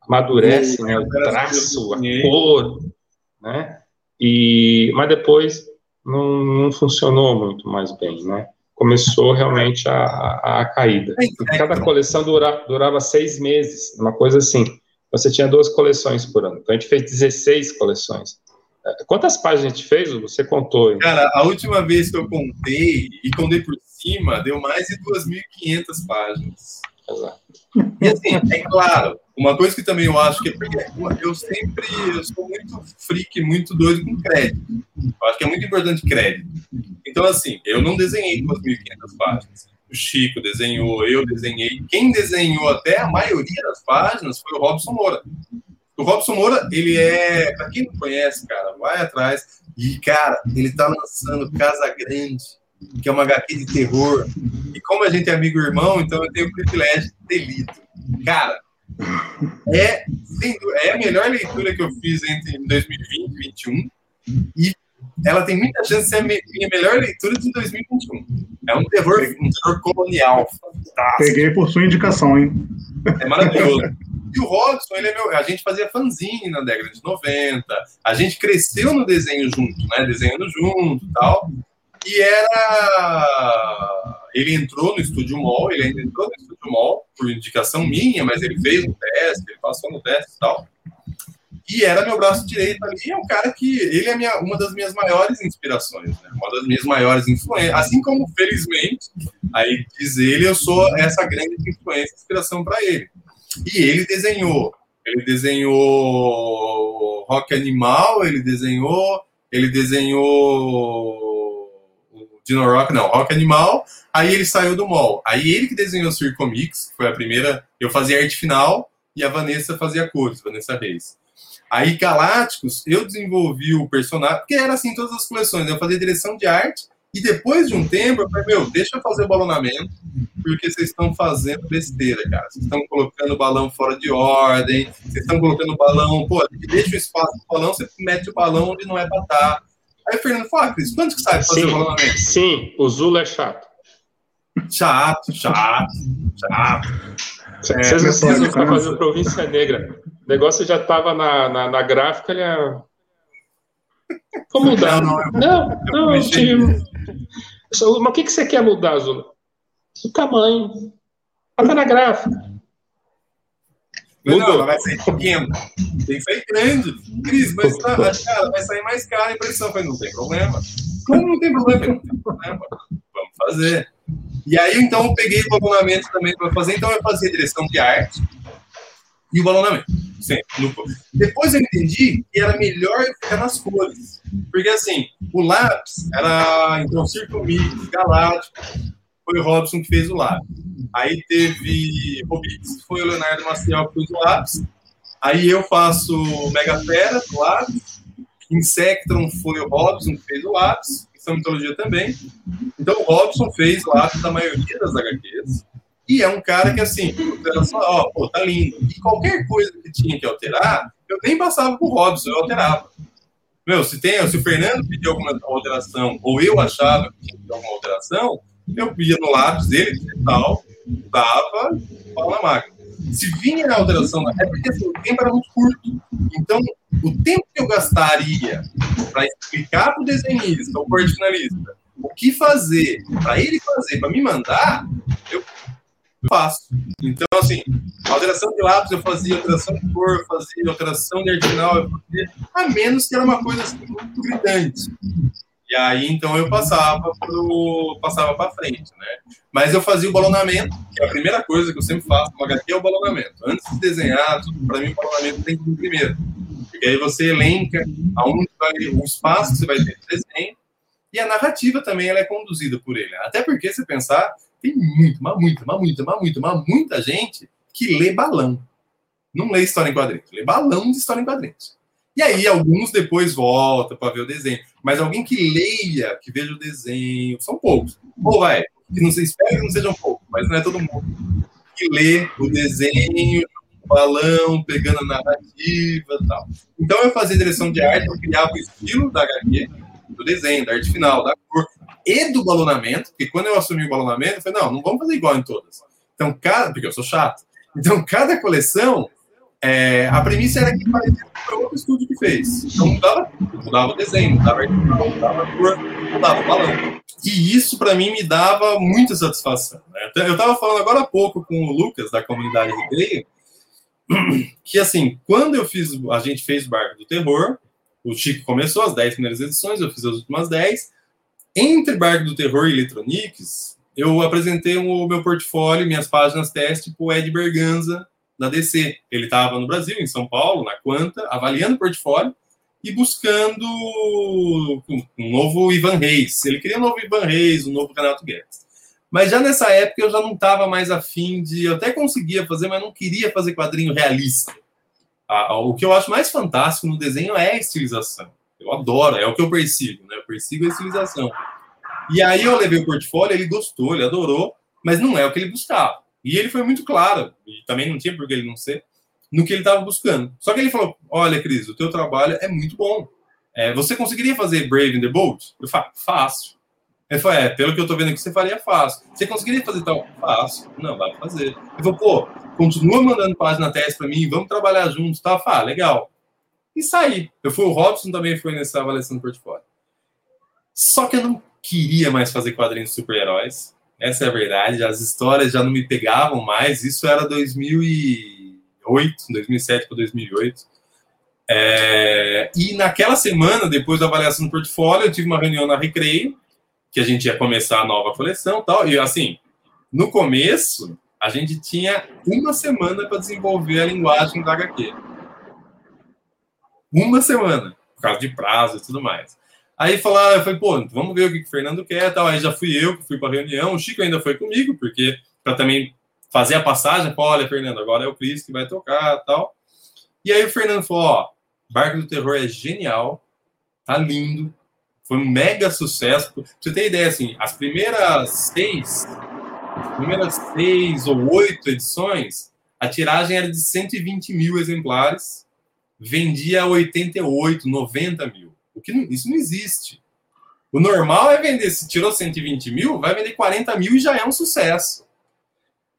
amadurece, né? O traço, a cor, né? E, mas depois não, não funcionou muito mais bem, né? Começou realmente a, a, a caída. Cada coleção dura, durava seis meses, uma coisa assim. Você tinha duas coleções por ano. Então a gente fez 16 coleções. Quantas páginas a gente fez? Você contou? Hein? Cara, a última vez que eu contei, e contei por cima, deu mais de 2.500 páginas. Exato. E assim, é claro, uma coisa que também eu acho que é eu sempre eu sou muito freak, muito doido com crédito. Eu acho que é muito importante crédito. Então, assim, eu não desenhei 2.500 páginas. o Chico desenhou, eu desenhei. Quem desenhou até a maioria das páginas foi o Robson Moura. O Robson Moura, ele é, para quem não conhece, cara, vai atrás. E, cara, ele tá lançando Casa Grande, que é uma HQ de terror. E como a gente é amigo irmão, então eu tenho o privilégio de ter lido. Cara, é, é a melhor leitura que eu fiz entre 2020 e 2021. E ela tem muita chance de ser a minha melhor leitura de 2021. É um terror, um terror colonial. Fantástico. Peguei por sua indicação, hein? É maravilhoso. E o Robson, ele é meu, a gente fazia fanzine na década de 90, a gente cresceu no desenho junto, né? Desenhando junto e tal. E era. Ele entrou no Estúdio Mall, ele ainda entrou no Estúdio Mall por indicação minha, mas ele fez um teste, ele passou no teste e tal. E era meu braço direito ali, é um cara que ele é minha, uma das minhas maiores inspirações, né? uma das minhas maiores influências. Assim como, felizmente, aí diz ele, eu sou essa grande influência, inspiração para ele. E ele desenhou, ele desenhou Rock Animal, ele desenhou, ele desenhou Dino Rock, não, Rock Animal, aí ele saiu do mall. Aí ele que desenhou Circomix, que foi a primeira, eu fazia arte final e a Vanessa fazia cores, Vanessa Reis. Aí Galácticos, eu desenvolvi o personagem, porque era assim todas as coleções, né? eu fazia direção de arte, e depois de um tempo, eu falei, meu, deixa eu fazer o balonamento, porque vocês estão fazendo besteira, cara. Vocês estão colocando o balão fora de ordem, vocês estão colocando o balão, pô, deixa o espaço do balão, você mete o balão onde não é pra estar. Aí o Fernando fala, ah, Cris, quanto que sai fazer sim, o balonamento? Sim, o Zula é chato. Chato, chato, chato. Vocês é, não sabem fazer Província Negra. O negócio já estava na, na, na, gráfica, ele é... Vou mudar. Não, não, não, não eu tive... Mas o que, que você quer mudar, Zula? O tamanho. Está na gráfica. Mudou. Não, vai sair pequeno. Tem que sair grande. Cris, mas tá, cara, vai sair mais caro a impressão. Eu falei, não tem problema. Como não tem problema? Não tem problema. Vamos fazer. E aí, então, eu peguei o balonamento também para fazer. Então, eu fazia direção de arte e o balonamento. Sempre. Depois eu entendi que era melhor ficar nas cores. Porque, assim, o lápis era, então, Circo Mix, Galáctico. Foi o Robson que fez o lápis. Aí teve Robix, foi o Leonardo Maciel que fez o lápis. Aí eu faço Mega Fera, do lápis. Insectron foi o Robson que fez o lápis questão mitologia também. Então o Robson fez o ato da maioria das HQs. E é um cara que, assim, só, ó, pô, tá lindo. E qualquer coisa que tinha que alterar, eu nem passava pro Robson, eu alterava. Meu, se, tem, se o Fernando pediu alguma alteração, ou eu achava que tinha alguma alteração, eu ia no lápis dele, tal, dava, fala na máquina. Se vinha a alteração, é porque assim, o tempo era muito curto. Então, o tempo que eu gastaria para explicar para o desenhista, o jornalista, o que fazer, para ele fazer, para me mandar, eu faço. Então, assim, alteração de lápis eu fazia, alteração de cor eu fazia, alteração de artinal eu fazia, a menos que era uma coisa assim, muito gritante. E aí, então, eu passava pro, passava para frente, né? Mas eu fazia o balonamento, que é a primeira coisa que eu sempre faço no HQ é o balonamento. Antes de desenhar, para mim, o balonamento tem que ir primeiro. Porque aí você elenca aonde vai, o espaço que você vai ter de desenho e a narrativa também ela é conduzida por ele. Até porque, se pensar, tem muito, mas muita, mas muita, mas muita, mas muita gente que lê balão. Não lê história em quadrinhos, lê balão de história em quadrinhos. E aí, alguns depois voltam para ver o desenho. Mas alguém que leia, que veja o desenho, são poucos. Ou vai, que não se espera que não sejam poucos, mas não é todo mundo. Que lê o desenho, o balão, pegando a narrativa e tal. Então, eu fazia direção de arte, eu criava o estilo da HQ, do desenho, da arte final, da cor e do balonamento, porque quando eu assumi o balonamento, eu falei, não, não vamos fazer igual em todas. Então, cada, porque eu sou chato. Então, cada coleção é, a premissa era que parecia foi outro estúdio que fez. Então mudava mudava o desenho, mudava a mudava a cor, mudava o balão. E isso para mim me dava muita satisfação. Né? Eu estava falando agora há pouco com o Lucas da comunidade Recreio, que assim, quando eu fiz, a gente fez o Barco do Terror, o Chico começou as 10 primeiras edições, eu fiz as últimas 10. Entre Barco do Terror e Eletronics, eu apresentei o meu portfólio, minhas páginas teste para o Ed Berganza, da DC. Ele estava no Brasil, em São Paulo, na Quanta, avaliando o portfólio e buscando um novo Ivan Reis. Ele queria um novo Ivan Reis, um novo Renato Guedes. Mas já nessa época eu já não estava mais afim de. Eu até conseguia fazer, mas não queria fazer quadrinho realista. o que eu acho mais fantástico no desenho é a estilização. Eu adoro, é o que eu persigo, né? Eu persigo a estilização. E aí eu levei o portfólio, ele gostou, ele adorou, mas não é o que ele buscava. E ele foi muito claro, e também não tinha por que ele não ser, no que ele estava buscando. Só que ele falou: Olha, Cris, o teu trabalho é muito bom. É, você conseguiria fazer Brave in the Bolt? Eu falei: Fácil. Ele falou: É, pelo que eu tô vendo aqui, você faria fácil. Você conseguiria fazer tal? Fácil. Não, vai fazer. Ele falou: Pô, continua mandando página teste para mim, vamos trabalhar juntos, tá? Ah, legal. E saí. Eu fui, o Robson também foi nessa avaliação do portfólio. Só que eu não queria mais fazer quadrinhos super-heróis. Essa é a verdade. As histórias já não me pegavam mais. Isso era 2008, 2007 para 2008. É... E naquela semana, depois da avaliação do portfólio, eu tive uma reunião na Recreio, que a gente ia começar a nova coleção tal. E assim, no começo, a gente tinha uma semana para desenvolver a linguagem da HQ. Uma semana, por causa de prazo e tudo mais. Aí falar, eu falei, pô, vamos ver o que o Fernando quer tal. Aí já fui eu que fui para a reunião, o Chico ainda foi comigo, porque para também fazer a passagem, falou, olha, Fernando, agora é o Cris que vai tocar tal. E aí o Fernando falou, ó, Barco do Terror é genial, tá lindo, foi um mega sucesso. Pra você ter ideia, assim, as primeiras seis, as primeiras seis ou oito edições, a tiragem era de 120 mil exemplares, vendia 88, 90 mil. O que não, isso não existe. O normal é vender, se tirou 120 mil, vai vender 40 mil e já é um sucesso.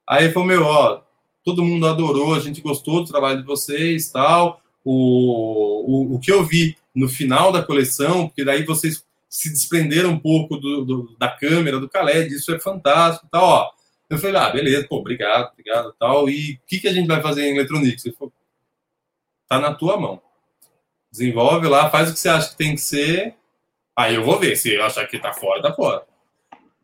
Aí falou, meu, ó, todo mundo adorou, a gente gostou do trabalho de vocês tal. O, o, o que eu vi no final da coleção, porque daí vocês se desprenderam um pouco do, do da câmera, do Khaled, isso é fantástico tal, ó. Eu falei, ah, beleza, pô, obrigado, obrigado tal. E o que, que a gente vai fazer em Eletronics? Ele falou, tá na tua mão desenvolve lá, faz o que você acha que tem que ser. Aí eu vou ver. Se eu achar que tá fora, tá fora.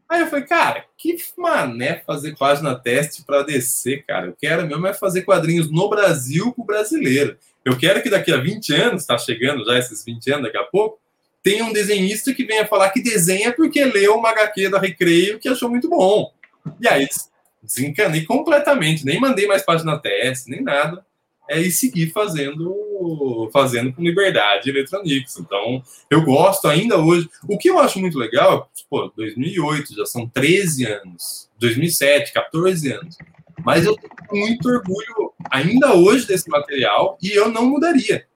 Aí eu falei, cara, que mané fazer página teste para descer, cara. Eu quero mesmo é fazer quadrinhos no Brasil com o brasileiro. Eu quero que daqui a 20 anos, tá chegando já esses 20 anos daqui a pouco, tenha um desenhista que venha falar que desenha porque leu uma HQ da Recreio que achou muito bom. E aí desencanei completamente, nem mandei mais página teste, nem nada é ir seguir fazendo fazendo com liberdade Eletronics. Então, eu gosto ainda hoje. O que eu acho muito legal, pô, 2008, já são 13 anos. 2007, 14 anos. Mas eu tenho muito orgulho ainda hoje desse material e eu não mudaria.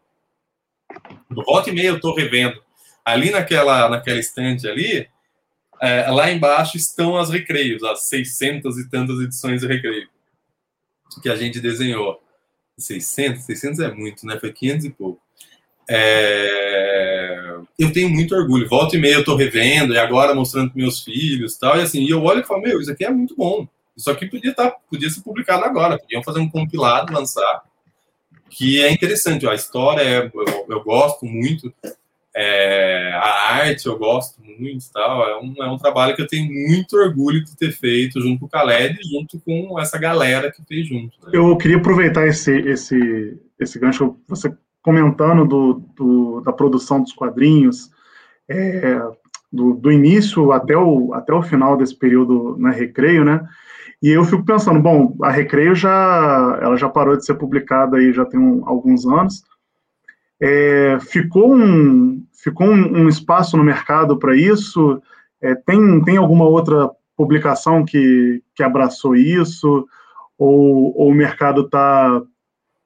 Do volta e meia eu estou revendo. Ali naquela, naquela estante ali, é, lá embaixo estão as recreios, as 600 e tantas edições de recreio que a gente desenhou. 600, 600 é muito, né? Foi 500 e pouco. É... Eu tenho muito orgulho. Volta e meia eu tô revendo, e agora mostrando para meus filhos tal. E assim, e eu olho e falo, meu, isso aqui é muito bom. Isso aqui podia, tá, podia ser publicado agora. Podiam fazer um compilado, lançar. Que é interessante. A história, é, eu, eu gosto muito. É, a arte eu gosto muito tal. É um, é um trabalho que eu tenho muito orgulho de ter feito junto com o Khaled e junto com essa galera que fez junto. Né? Eu queria aproveitar esse, esse, esse gancho, você comentando do, do da produção dos quadrinhos, é, do, do, início até o, até o final desse período na Recreio, né? E eu fico pensando, bom, a Recreio já, ela já parou de ser publicada aí já tem um, alguns anos, é, ficou um, ficou um, um, espaço no mercado para isso? É, tem, tem alguma outra publicação que, que abraçou isso? Ou, ou o mercado está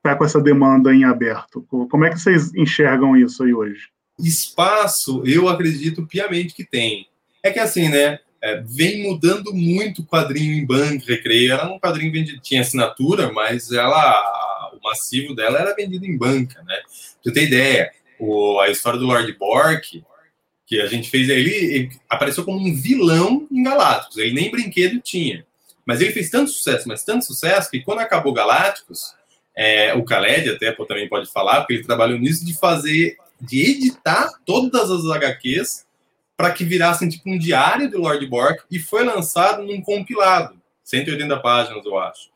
tá com essa demanda em aberto? Como é que vocês enxergam isso aí hoje? Espaço, eu acredito piamente que tem. É que assim, né? É, vem mudando muito o quadrinho em banco, recreio. Era um quadrinho que tinha assinatura, mas ela massivo dela era vendido em banca, né? Pra você ter ideia, o, a história do Lord Bork, que a gente fez, ele, ele apareceu como um vilão em Galácticos, ele nem brinquedo tinha. Mas ele fez tanto sucesso, mas tanto sucesso, que quando acabou Galácticos, é, o Khaled até também pode falar, porque ele trabalhou nisso de fazer, de editar todas as HQs para que virassem tipo um diário do Lord Bork e foi lançado num compilado, 180 páginas, eu acho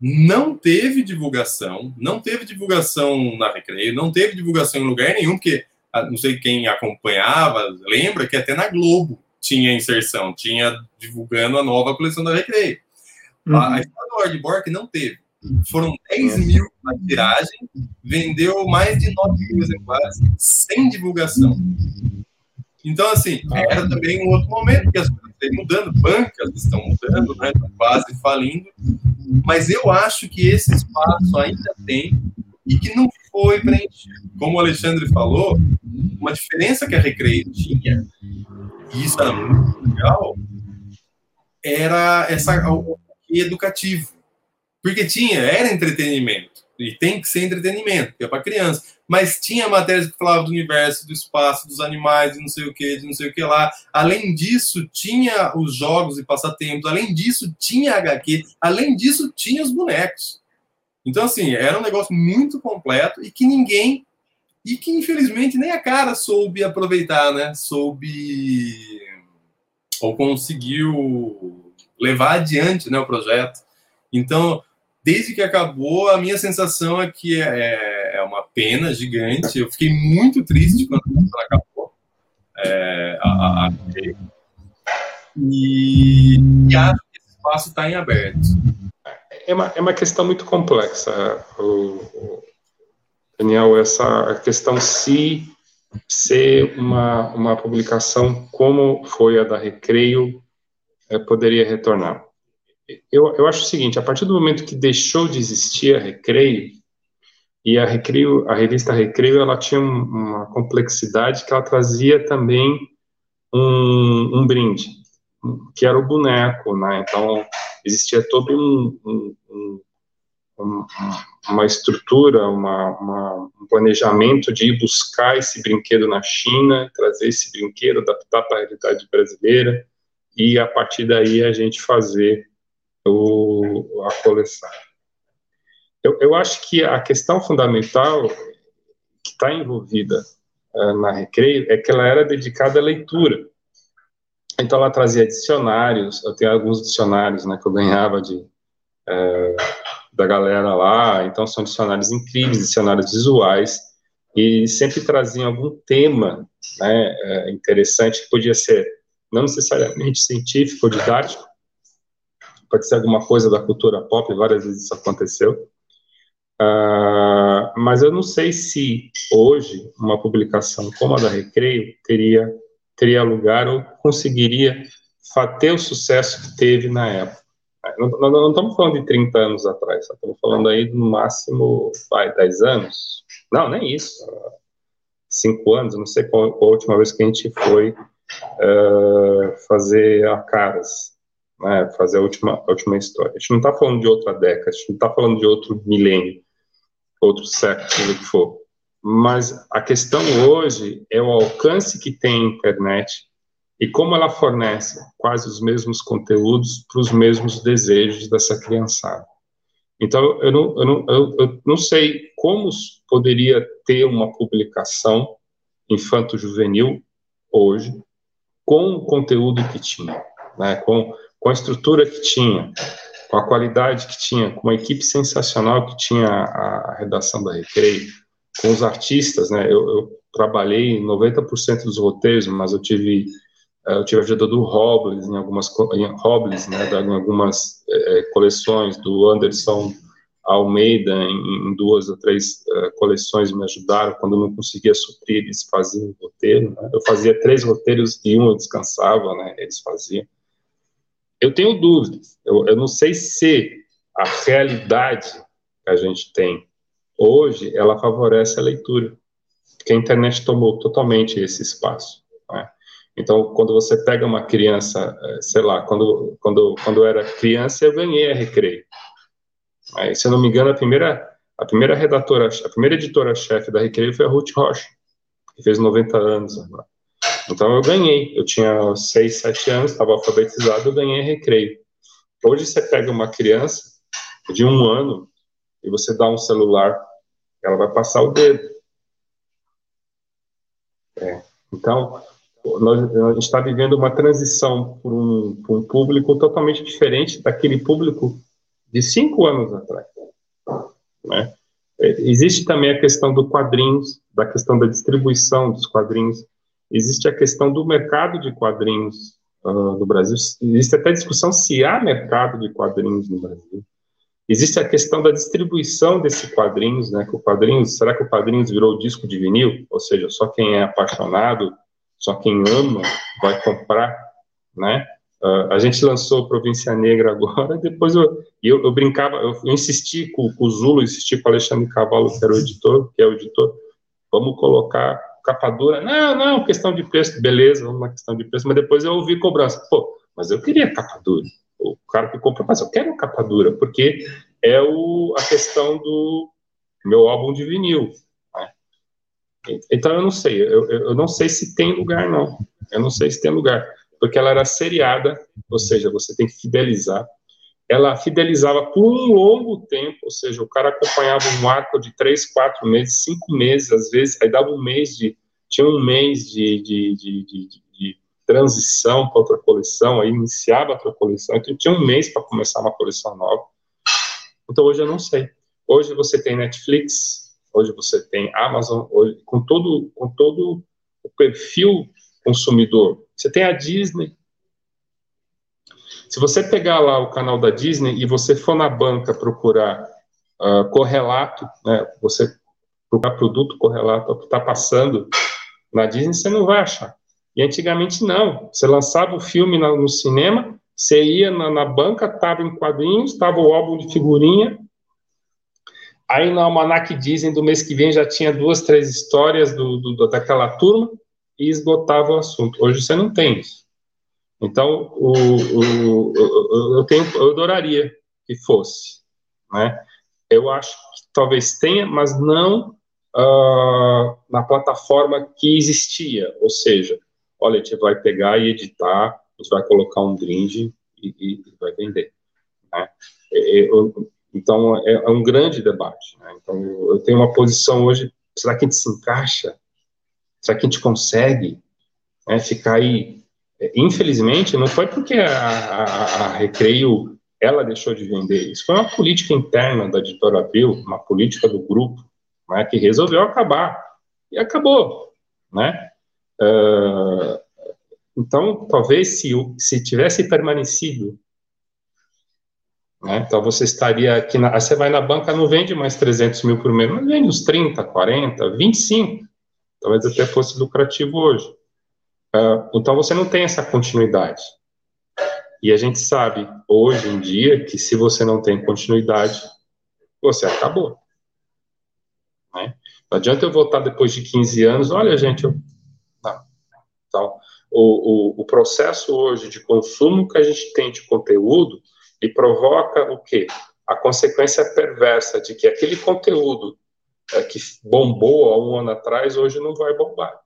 não teve divulgação, não teve divulgação na Recreio, não teve divulgação em lugar nenhum, porque ah, não sei quem acompanhava, lembra que até na Globo tinha inserção, tinha divulgando a nova coleção da Recreio. Uhum. A, história do Lord Bork não teve. Foram 10 mil na tiragem, vendeu mais de 9 mil exemplares sem divulgação. Então, assim, era também um outro momento que as coisas estão mudando, bancas estão mudando, né, quase falindo, mas eu acho que esse espaço ainda tem e que não foi preenchido. Como o Alexandre falou, uma diferença que a Recreio tinha, e isso era muito legal, era essa, o educativo. Porque tinha, era entretenimento. E tem que ser entretenimento, que é para criança. Mas tinha matérias que falavam do universo, do espaço, dos animais, de não sei o que, de não sei o que lá. Além disso, tinha os jogos e passatempos. Além disso, tinha HQ. Além disso, tinha os bonecos. Então, assim, era um negócio muito completo e que ninguém. E que, infelizmente, nem a cara soube aproveitar, né? Soube. Ou conseguiu levar adiante né, o projeto. Então, desde que acabou, a minha sensação é que é, é uma pena gigante. Eu fiquei muito triste quando acabou. É, a, a, e, e acho que esse espaço está em aberto. É uma, é uma questão muito complexa, o Daniel, essa questão se ser uma, uma publicação como foi a da Recreio é, poderia retornar eu, eu acho o seguinte, a partir do momento que deixou de existir a Recreio, e a Recreio, a revista Recreio, ela tinha uma complexidade que ela trazia também um, um brinde, que era o boneco, né? Então, existia todo um, um, um, uma estrutura, uma, uma, um planejamento de ir buscar esse brinquedo na China, trazer esse brinquedo, adaptar para a realidade brasileira, e a partir daí a gente fazer o, a coleção. Eu, eu acho que a questão fundamental que está envolvida uh, na Recreio é que ela era dedicada à leitura. Então ela trazia dicionários, eu tenho alguns dicionários né, que eu ganhava de, uh, da galera lá, então são dicionários incríveis, dicionários visuais, e sempre traziam algum tema né, uh, interessante, que podia ser não necessariamente científico ou didático, pode ser alguma coisa da cultura pop, várias vezes isso aconteceu. Uh, mas eu não sei se hoje uma publicação como a da Recreio teria, teria lugar ou conseguiria ter o sucesso que teve na época. Não, não, não estamos falando de 30 anos atrás, estamos falando aí no máximo, vai, 10 anos? Não, nem isso. 5 anos, não sei qual, qual, a última vez que a gente foi uh, fazer a Caras né, fazer a última, a última história. A gente não está falando de outra década, a gente não está falando de outro milênio, outro século, seja o que for. Mas a questão hoje é o alcance que tem a internet e como ela fornece quase os mesmos conteúdos para os mesmos desejos dessa criançada. Então, eu não, eu, não, eu, eu não sei como poderia ter uma publicação infanto-juvenil hoje com o conteúdo que tinha, né, com com a estrutura que tinha, com a qualidade que tinha, com uma equipe sensacional que tinha a, a redação da Recreio, com os artistas, né? Eu, eu trabalhei 90% dos roteiros, mas eu tive eh, eu tive ajuda do Robles em algumas em Robles, né, em algumas é, coleções do Anderson Almeida em, em duas ou três é, coleções me ajudaram quando eu não conseguia suprir eles faziam o roteiro né? eu fazia três roteiros e um eu descansava né eles faziam eu tenho dúvidas. Eu, eu não sei se a realidade que a gente tem hoje ela favorece a leitura, porque a internet tomou totalmente esse espaço. Né? Então, quando você pega uma criança, eh, sei lá, quando, quando, quando eu era criança, eu ganhei a Recreio. Aí, se eu não me engano, a primeira, a primeira redatora, a primeira editora-chefe da Recreio foi a Ruth Rocha, que fez 90 anos agora. Então eu ganhei. Eu tinha 6, 7 anos, estava alfabetizado, eu ganhei recreio. Hoje você pega uma criança de um ano e você dá um celular, ela vai passar o dedo. É. Então, nós, a gente está vivendo uma transição para um, um, público totalmente diferente daquele público de cinco anos atrás. Né? Existe também a questão do quadrinhos, da questão da distribuição dos quadrinhos. Existe a questão do mercado de quadrinhos uh, no Brasil. Existe até discussão se há mercado de quadrinhos no Brasil. Existe a questão da distribuição desse quadrinhos, né? Que o quadrinhos, será que o quadrinhos virou disco de vinil? Ou seja, só quem é apaixonado, só quem ama vai comprar, né? Uh, a gente lançou Província Negra agora, depois eu, eu, eu brincava, eu, eu, insisti com, com o Zulo, insisti com o Alexandre Cavalo, que era o editor, que é o editor, vamos colocar capa dura. Não, não, questão de preço, beleza, na questão de preço, mas depois eu ouvi cobrança. Pô, mas eu queria capa dura o cara que compra, mas eu quero capa dura, porque é o, a questão do meu álbum de vinil. Né? Então eu não sei, eu, eu não sei se tem lugar, não. Eu não sei se tem lugar, porque ela era seriada, ou seja, você tem que fidelizar. Ela fidelizava por um longo tempo, ou seja, o cara acompanhava um arco de três, quatro meses, cinco meses, às vezes, aí dava um mês de. Tinha um mês de, de, de, de transição para outra coleção, aí iniciava outra coleção, então tinha um mês para começar uma coleção nova. Então hoje eu não sei. Hoje você tem Netflix, hoje você tem Amazon, hoje, com todo com todo o perfil consumidor. Você tem a Disney. Se você pegar lá o canal da Disney e você for na banca procurar uh, correlato, né, você procurar produto correlato ao que está passando na Disney, você não vai achar. E antigamente não. Você lançava o filme no, no cinema, você ia na, na banca, estava em quadrinhos, estava o álbum de figurinha. Aí no Almanac dizem do mês que vem já tinha duas, três histórias do, do, daquela turma e esgotava o assunto. Hoje você não tem isso. Então, o, o, o, eu, tenho, eu adoraria que fosse. Né? Eu acho que talvez tenha, mas não uh, na plataforma que existia. Ou seja, olha, a gente vai pegar e editar, a gente vai colocar um brinde e, e vai vender. Né? Eu, então, é, é, um grande debate. Né? Então, eu, eu, tenho uma posição hoje, será que a gente se encaixa? Será que a gente consegue né, ficar aí? Infelizmente, não foi porque a, a, a Recreio ela deixou de vender. Isso foi uma política interna da editora Abril, uma política do grupo, né, que resolveu acabar. E acabou, né? Uh, então, talvez se, se tivesse permanecido, né, então você estaria aqui, na, você vai na banca, não vende mais 300 mil por mês, mas vende uns 30, 40, 25, talvez até fosse lucrativo hoje. Uh, então, você não tem essa continuidade. E a gente sabe, hoje em dia, que se você não tem continuidade, você acabou. Né? Não adianta eu voltar depois de 15 anos, olha, gente, eu então, o, o, o processo hoje de consumo que a gente tem de conteúdo, e provoca o quê? A consequência perversa de que aquele conteúdo é, que bombou há um ano atrás, hoje não vai bombar.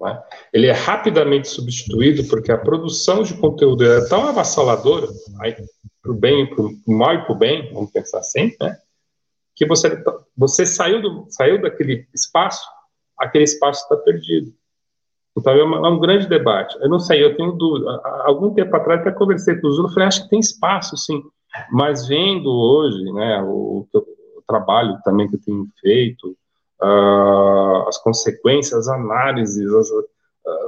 Né? Ele é rapidamente substituído porque a produção de conteúdo é tão avassaladora, para o bem, para o mal e para o bem, vamos pensar assim, né? que você, você saiu, do, saiu daquele espaço, aquele espaço está perdido. Então é, uma, é, um grande debate. Eu não sei, eu tenho dúvida. Há algum tempo atrás até conversei com o Zulo, falei, acho que tem espaço, sim. Mas vendo hoje, né, o, o trabalho também que eu tenho feito, uh, as consequências, as análises, as, uh,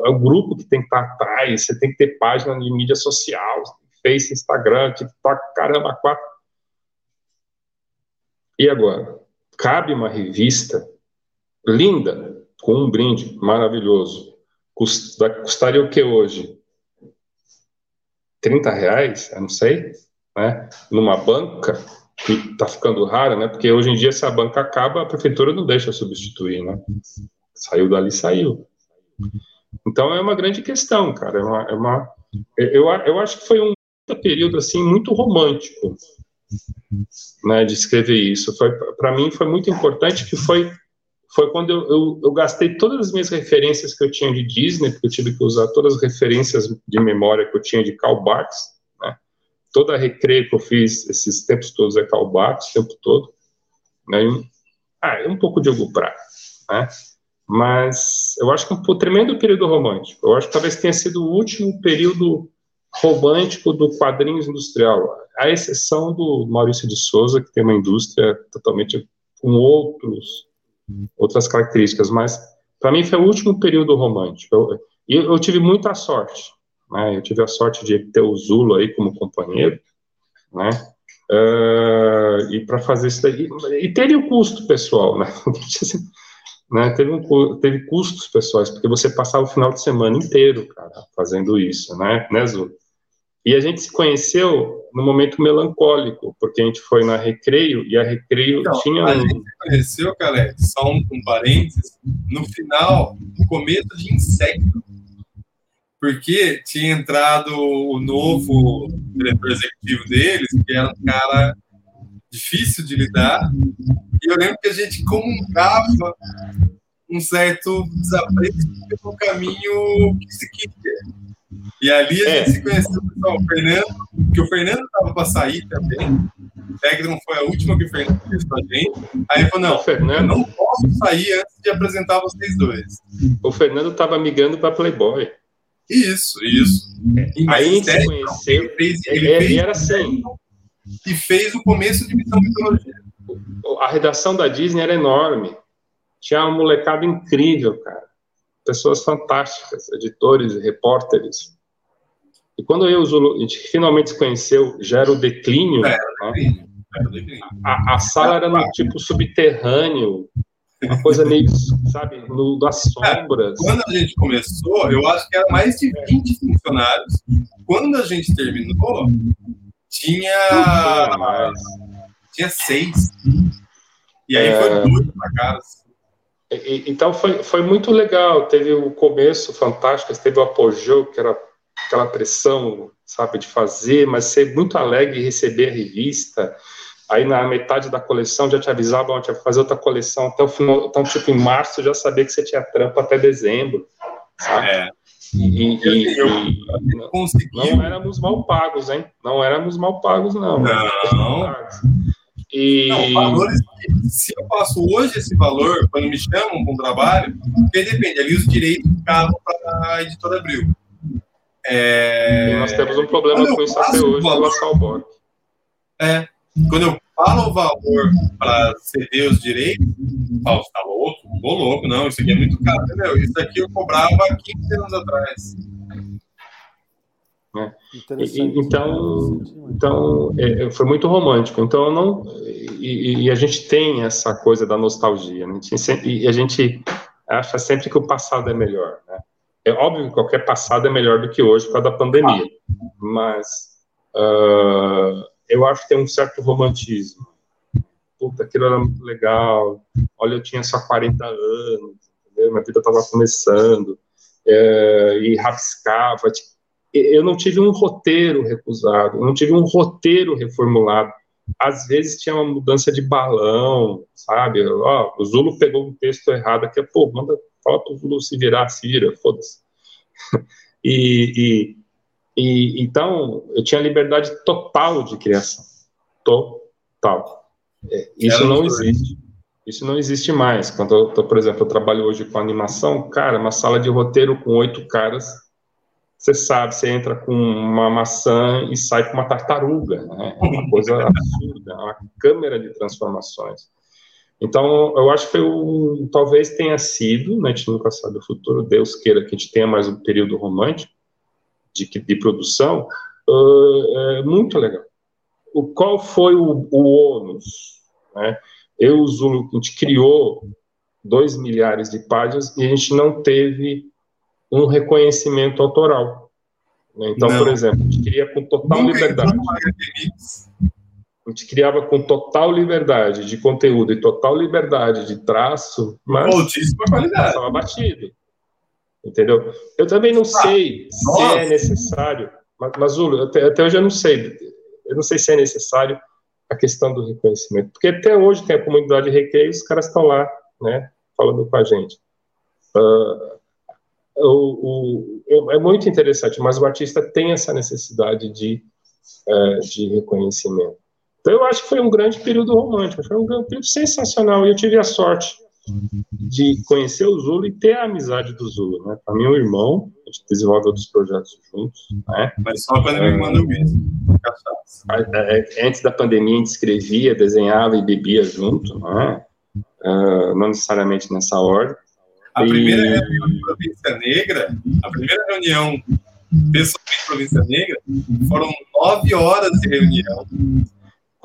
o grupo que tem que estar atrás, você tem que ter página de mídia social, Face, Instagram, TikTok, caramba, quatro. E agora? Cabe uma revista linda, com um brinde maravilhoso, custaria o que hoje? 30 reais? Eu não sei. Né? Numa banca, que está ficando rara, né? Porque hoje em dia, se a banca acaba, a prefeitura não deixa substituir, né? Saiu dali, saiu. Então é uma grande questão, cara. É uma, é uma eu, eu acho que foi um período assim muito romântico, né? De escrever isso. Foi para mim foi muito importante que foi foi quando eu, eu, eu, gastei todas as minhas referências que eu tinha de Disney, porque eu tive que usar todas as referências de memória que eu tinha de Karl Barks? Toda a recreio que eu fiz esses tempos todos é Barks, o tempo todo. Né? Ah, é um pouco de Hugo né? Mas eu acho que um, um tremendo período romântico. Eu acho que talvez tenha sido o último período romântico do quadrinhos industrial, à exceção do Maurício de Souza, que tem uma indústria totalmente com outros outras características, mas para mim foi o último período romântico. E eu, eu, tive muita sorte, né? Eu tive a sorte de ter o Zulo aí como companheiro, né? Uh, e para fazer isso daí, e teve o custo pessoal, né? né? Teve, um, teve custos pessoais, porque você passava o final de semana inteiro, cara, fazendo isso, né, né, Zulo? E a gente se conheceu no momento melancólico, porque a gente foi na Recreio e a Recreio então, tinha. A gente se conheceu, cara, só um, um parênteses, no final, no começo de Insecto. Porque tinha entrado o novo diretor executivo deles, que era um cara difícil de lidar. E eu lembro que a gente comungava um certo desapreço pelo caminho que se queria. E ali a é. gente se conheceu, pessoal, o Fernando, que o Fernando estava para sair também. Tegron foi a última que o Fernando fez com a gente. Aí ele falou: não, Fernando... eu não posso sair antes de apresentar vocês dois. O Fernando estava migrando para Playboy. Isso, isso. É. Aí a gente se conheceu. Ele fez, ele é, fez, era assim. E fez o começo de Missão Mitologia. A redação da Disney era enorme. Tinha uma molecada incrível, cara pessoas fantásticas, editores, repórteres. E quando eu e o Zulu, a gente finalmente se conheceu, já era o declínio. É, né? a, a, sala era no tipo subterrâneo, uma coisa meio, sabe, no, das sombras. Quando a gente começou, eu acho que era mais de 20 funcionários. Quando a gente terminou, tinha. Tinha seis. E aí é... foi muito pra cara. Então foi, foi muito legal, teve o começo fantástico, teve o apogeu, que era aquela pressão, sabe, de fazer, mas ser muito alegre e receber a revista. Aí na metade da coleção já te avisavam que ia fazer outra coleção até o final, então tipo em março já sabia que você tinha trampo até dezembro, sabe? É. E, e, e, não, não éramos mal pagos, hein? Não éramos mal pagos, não. Não. E... Não, valores, se eu passo hoje esse valor, quando me chamam para um trabalho, porque depende, ali os direitos ficavam para a editora Abril. É... nós temos um problema com isso até hoje valor, pela É, quando eu falo o valor para ceder os direitos, eu falo, você tá louco? Tô louco, não, isso aqui é muito caro, entendeu? Isso aqui eu cobrava 15 anos atrás. Né? então, então é, é, foi muito romântico. Então, não e, e, a gente tem essa coisa da nostalgia. Né? e a gente acha sempre que o passado é melhor. Né? É óbvio que qualquer passado é melhor do que hoje por causa da pandemia, mas uh, eu acho que tem um certo romantismo. Puta, aquilo era muito legal. Olha, eu tinha só 40 anos, entendeu? minha vida estava começando. É, e rabiscava, tipo, eu não tive um roteiro recusado, não tive um roteiro reformulado. Às vezes tinha uma mudança de balão, sabe? Ó, o Zulo pegou um texto errado aqui, pô, manda, fala pro Zulo se virar, se vira, foda-se. e, e, e, então, eu tinha liberdade total de criação. Total. É, isso não existe. Isso não existe mais. Quando eu, tô, por exemplo, eu trabalho hoje com animação, cara, uma sala de roteiro com oito caras você sabe, você entra com uma maçã e sai com uma tartaruga, né? É uma coisa absurda, é uma câmera de transformações. Então, eu acho que foi o, talvez tenha sido, né, a gente nunca sabe o futuro, Deus queira que a gente tenha mais um período romântico de, de produção, uh, é muito legal. O, qual foi o, o ônus? Né? Eu, Zulu, a gente criou dois milhares de páginas e a gente não teve um reconhecimento autoral. Né? Então, Não. por exemplo, a gente cria com total liberdade. A gente criava com total liberdade de conteúdo e total liberdade de traço, mas altíssima qualidade. Estava batido. Entendeu? Eu também não ah, sei nossa. se é necessário, mas, até, até hoje eu não sei. Eu não sei se é necessário a questão do reconhecimento, porque até hoje tem a comunidade Recreio, os caras estão lá, né, falando com a gente. Uh, o, o, é muito interessante, mas o artista tem essa necessidade de, é, de reconhecimento. Então, eu acho que foi um grande período romântico, foi um período sensacional, e eu tive a sorte de conhecer o Zulu e ter a amizade do Zulu, né? Para mim, um irmão, a gente desenvolve outros projetos juntos, né? Mas só quando ele manda o mesmo. Antes da pandemia, a gente escrevia, desenhava e bebia junto, né? Uh, não necessariamente nessa ordem, A primeira e... reunião de Província Negra, a primeira reunião pessoalmente Província Negra, foram nove horas de reunião.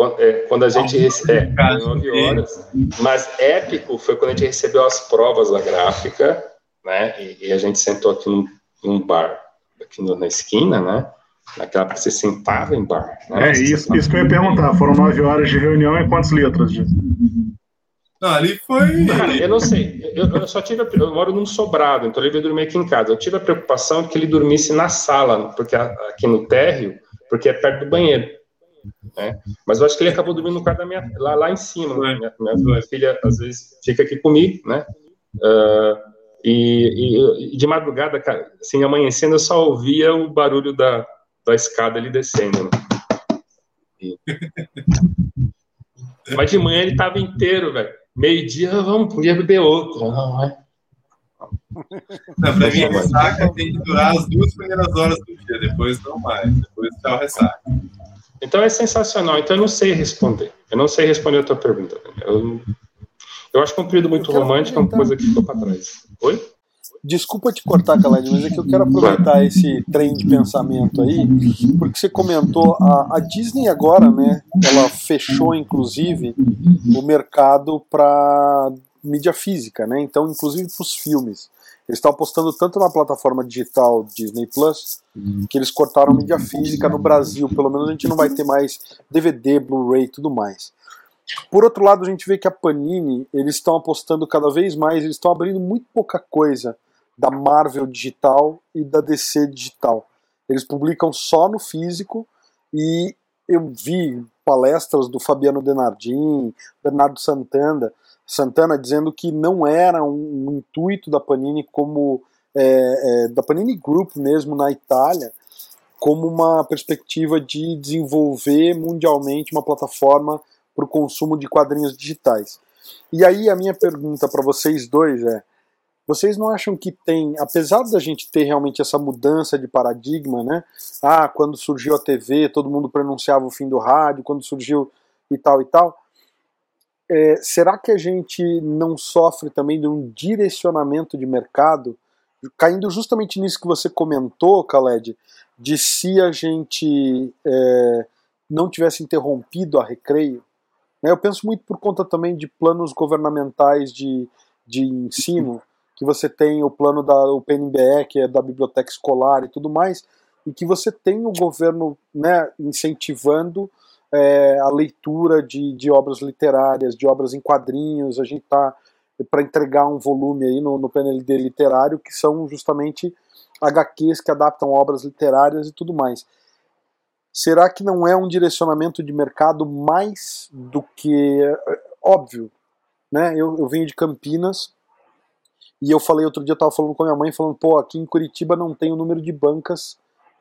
Quando, é, quando a gente recebeu. É, nove horas. Mas épico foi quando a gente recebeu as provas da gráfica, né? E, e a gente sentou aqui num, num bar, aqui no, na esquina, né? Naquela que você sentava em bar. Né? É, isso, isso que eu ia perguntar. Foram nove horas de reunião e quantas letras de. Não, ali foi. Cara, eu não sei. Eu, eu, só tive. Eu moro num sobrado, então ele veio dormir aqui em casa. Eu tive a preocupação de que ele dormisse na sala, porque aqui no térreo, porque é perto do banheiro. Né? Mas eu acho que ele acabou dormindo no quarto da minha, lá, lá em cima. Minha, minha, minha, filha às vezes fica aqui comigo, né? Uh, e, e, de madrugada, cara, assim, amanhecendo, eu só ouvia o barulho da, da escada ali descendo. Né? E... Mas de manhã ele tava inteiro, velho. Meio-dia, vamos, podia beber outro. Não, é? Não, pra mim, ressaca tem que durar as duas primeiras horas do dia, depois não mais. Depois tchau, ressaca. Então é sensacional. Então eu não sei responder. Eu não sei responder a tua pergunta. Eu, eu acho que é um período muito romântico, é uma coisa que ficou para trás. Oi? Desculpa te cortar, Khaled, mas é que eu quero aproveitar esse trem de pensamento aí, porque você comentou, a, a Disney agora, né, ela fechou, inclusive, o mercado para mídia física, né, então, inclusive para os filmes. Eles estão apostando tanto na plataforma digital Disney Plus que eles cortaram mídia física no Brasil. Pelo menos a gente não vai ter mais DVD, Blu-ray e tudo mais. Por outro lado, a gente vê que a Panini, eles estão apostando cada vez mais, eles estão abrindo muito pouca coisa da Marvel digital e da DC digital. Eles publicam só no físico e eu vi palestras do Fabiano Denardim, Bernardo Santana, Santana dizendo que não era um, um intuito da Panini como é, é, da Panini Group mesmo na Itália como uma perspectiva de desenvolver mundialmente uma plataforma para o consumo de quadrinhos digitais. E aí a minha pergunta para vocês dois é: vocês não acham que tem, apesar da gente ter realmente essa mudança de paradigma, né? Ah, quando surgiu a TV, todo mundo pronunciava o fim do rádio, quando surgiu e tal e tal. É, será que a gente não sofre também de um direcionamento de mercado, caindo justamente nisso que você comentou, Khaled, de se a gente é, não tivesse interrompido a recreio? Né? Eu penso muito por conta também de planos governamentais de, de ensino que você tem o plano da o PNBE, que é da biblioteca escolar e tudo mais, e que você tem o governo né, incentivando é, a leitura de, de obras literárias, de obras em quadrinhos. A gente está para entregar um volume aí no, no PNLD literário, que são justamente HQs que adaptam obras literárias e tudo mais. Será que não é um direcionamento de mercado mais do que. Óbvio, né? Eu, eu venho de Campinas, e eu falei outro dia, eu tava falando com a minha mãe, falando, pô, aqui em Curitiba não tem o número de bancas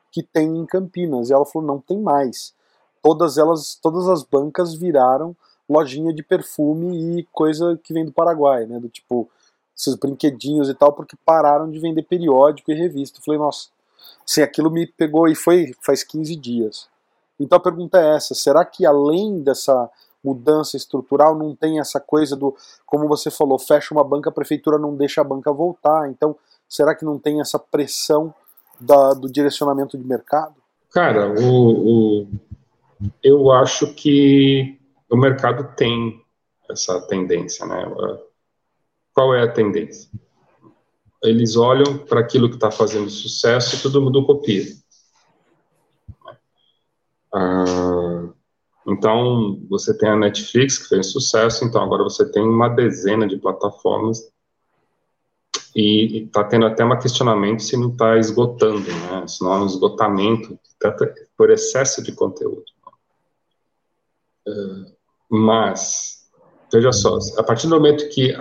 que tem em Campinas. E ela falou, não tem mais. Todas elas, todas as bancas viraram lojinha de perfume e coisa que vem do Paraguai, né? Do tipo, esses brinquedinhos e tal, porque pararam de vender periódico e revista. Eu falei, nossa, assim, aquilo me pegou e foi faz 15 dias. Então a pergunta é essa: será que além dessa mudança estrutural, não tem essa coisa do, como você falou, fecha uma banca, a prefeitura não deixa a banca voltar. Então, será que não tem essa pressão da, do direcionamento de mercado? Cara, o, o, eu acho que o mercado tem essa tendência, né? Qual é a tendência? Eles olham para aquilo que está fazendo sucesso e todo mundo copia. Ah, então, você tem a Netflix, que fez sucesso, então agora você tem uma dezena de plataformas e está tendo até um questionamento se não está esgotando, né? Se não há um esgotamento por excesso de conteúdo. Mas, veja só, a partir do momento que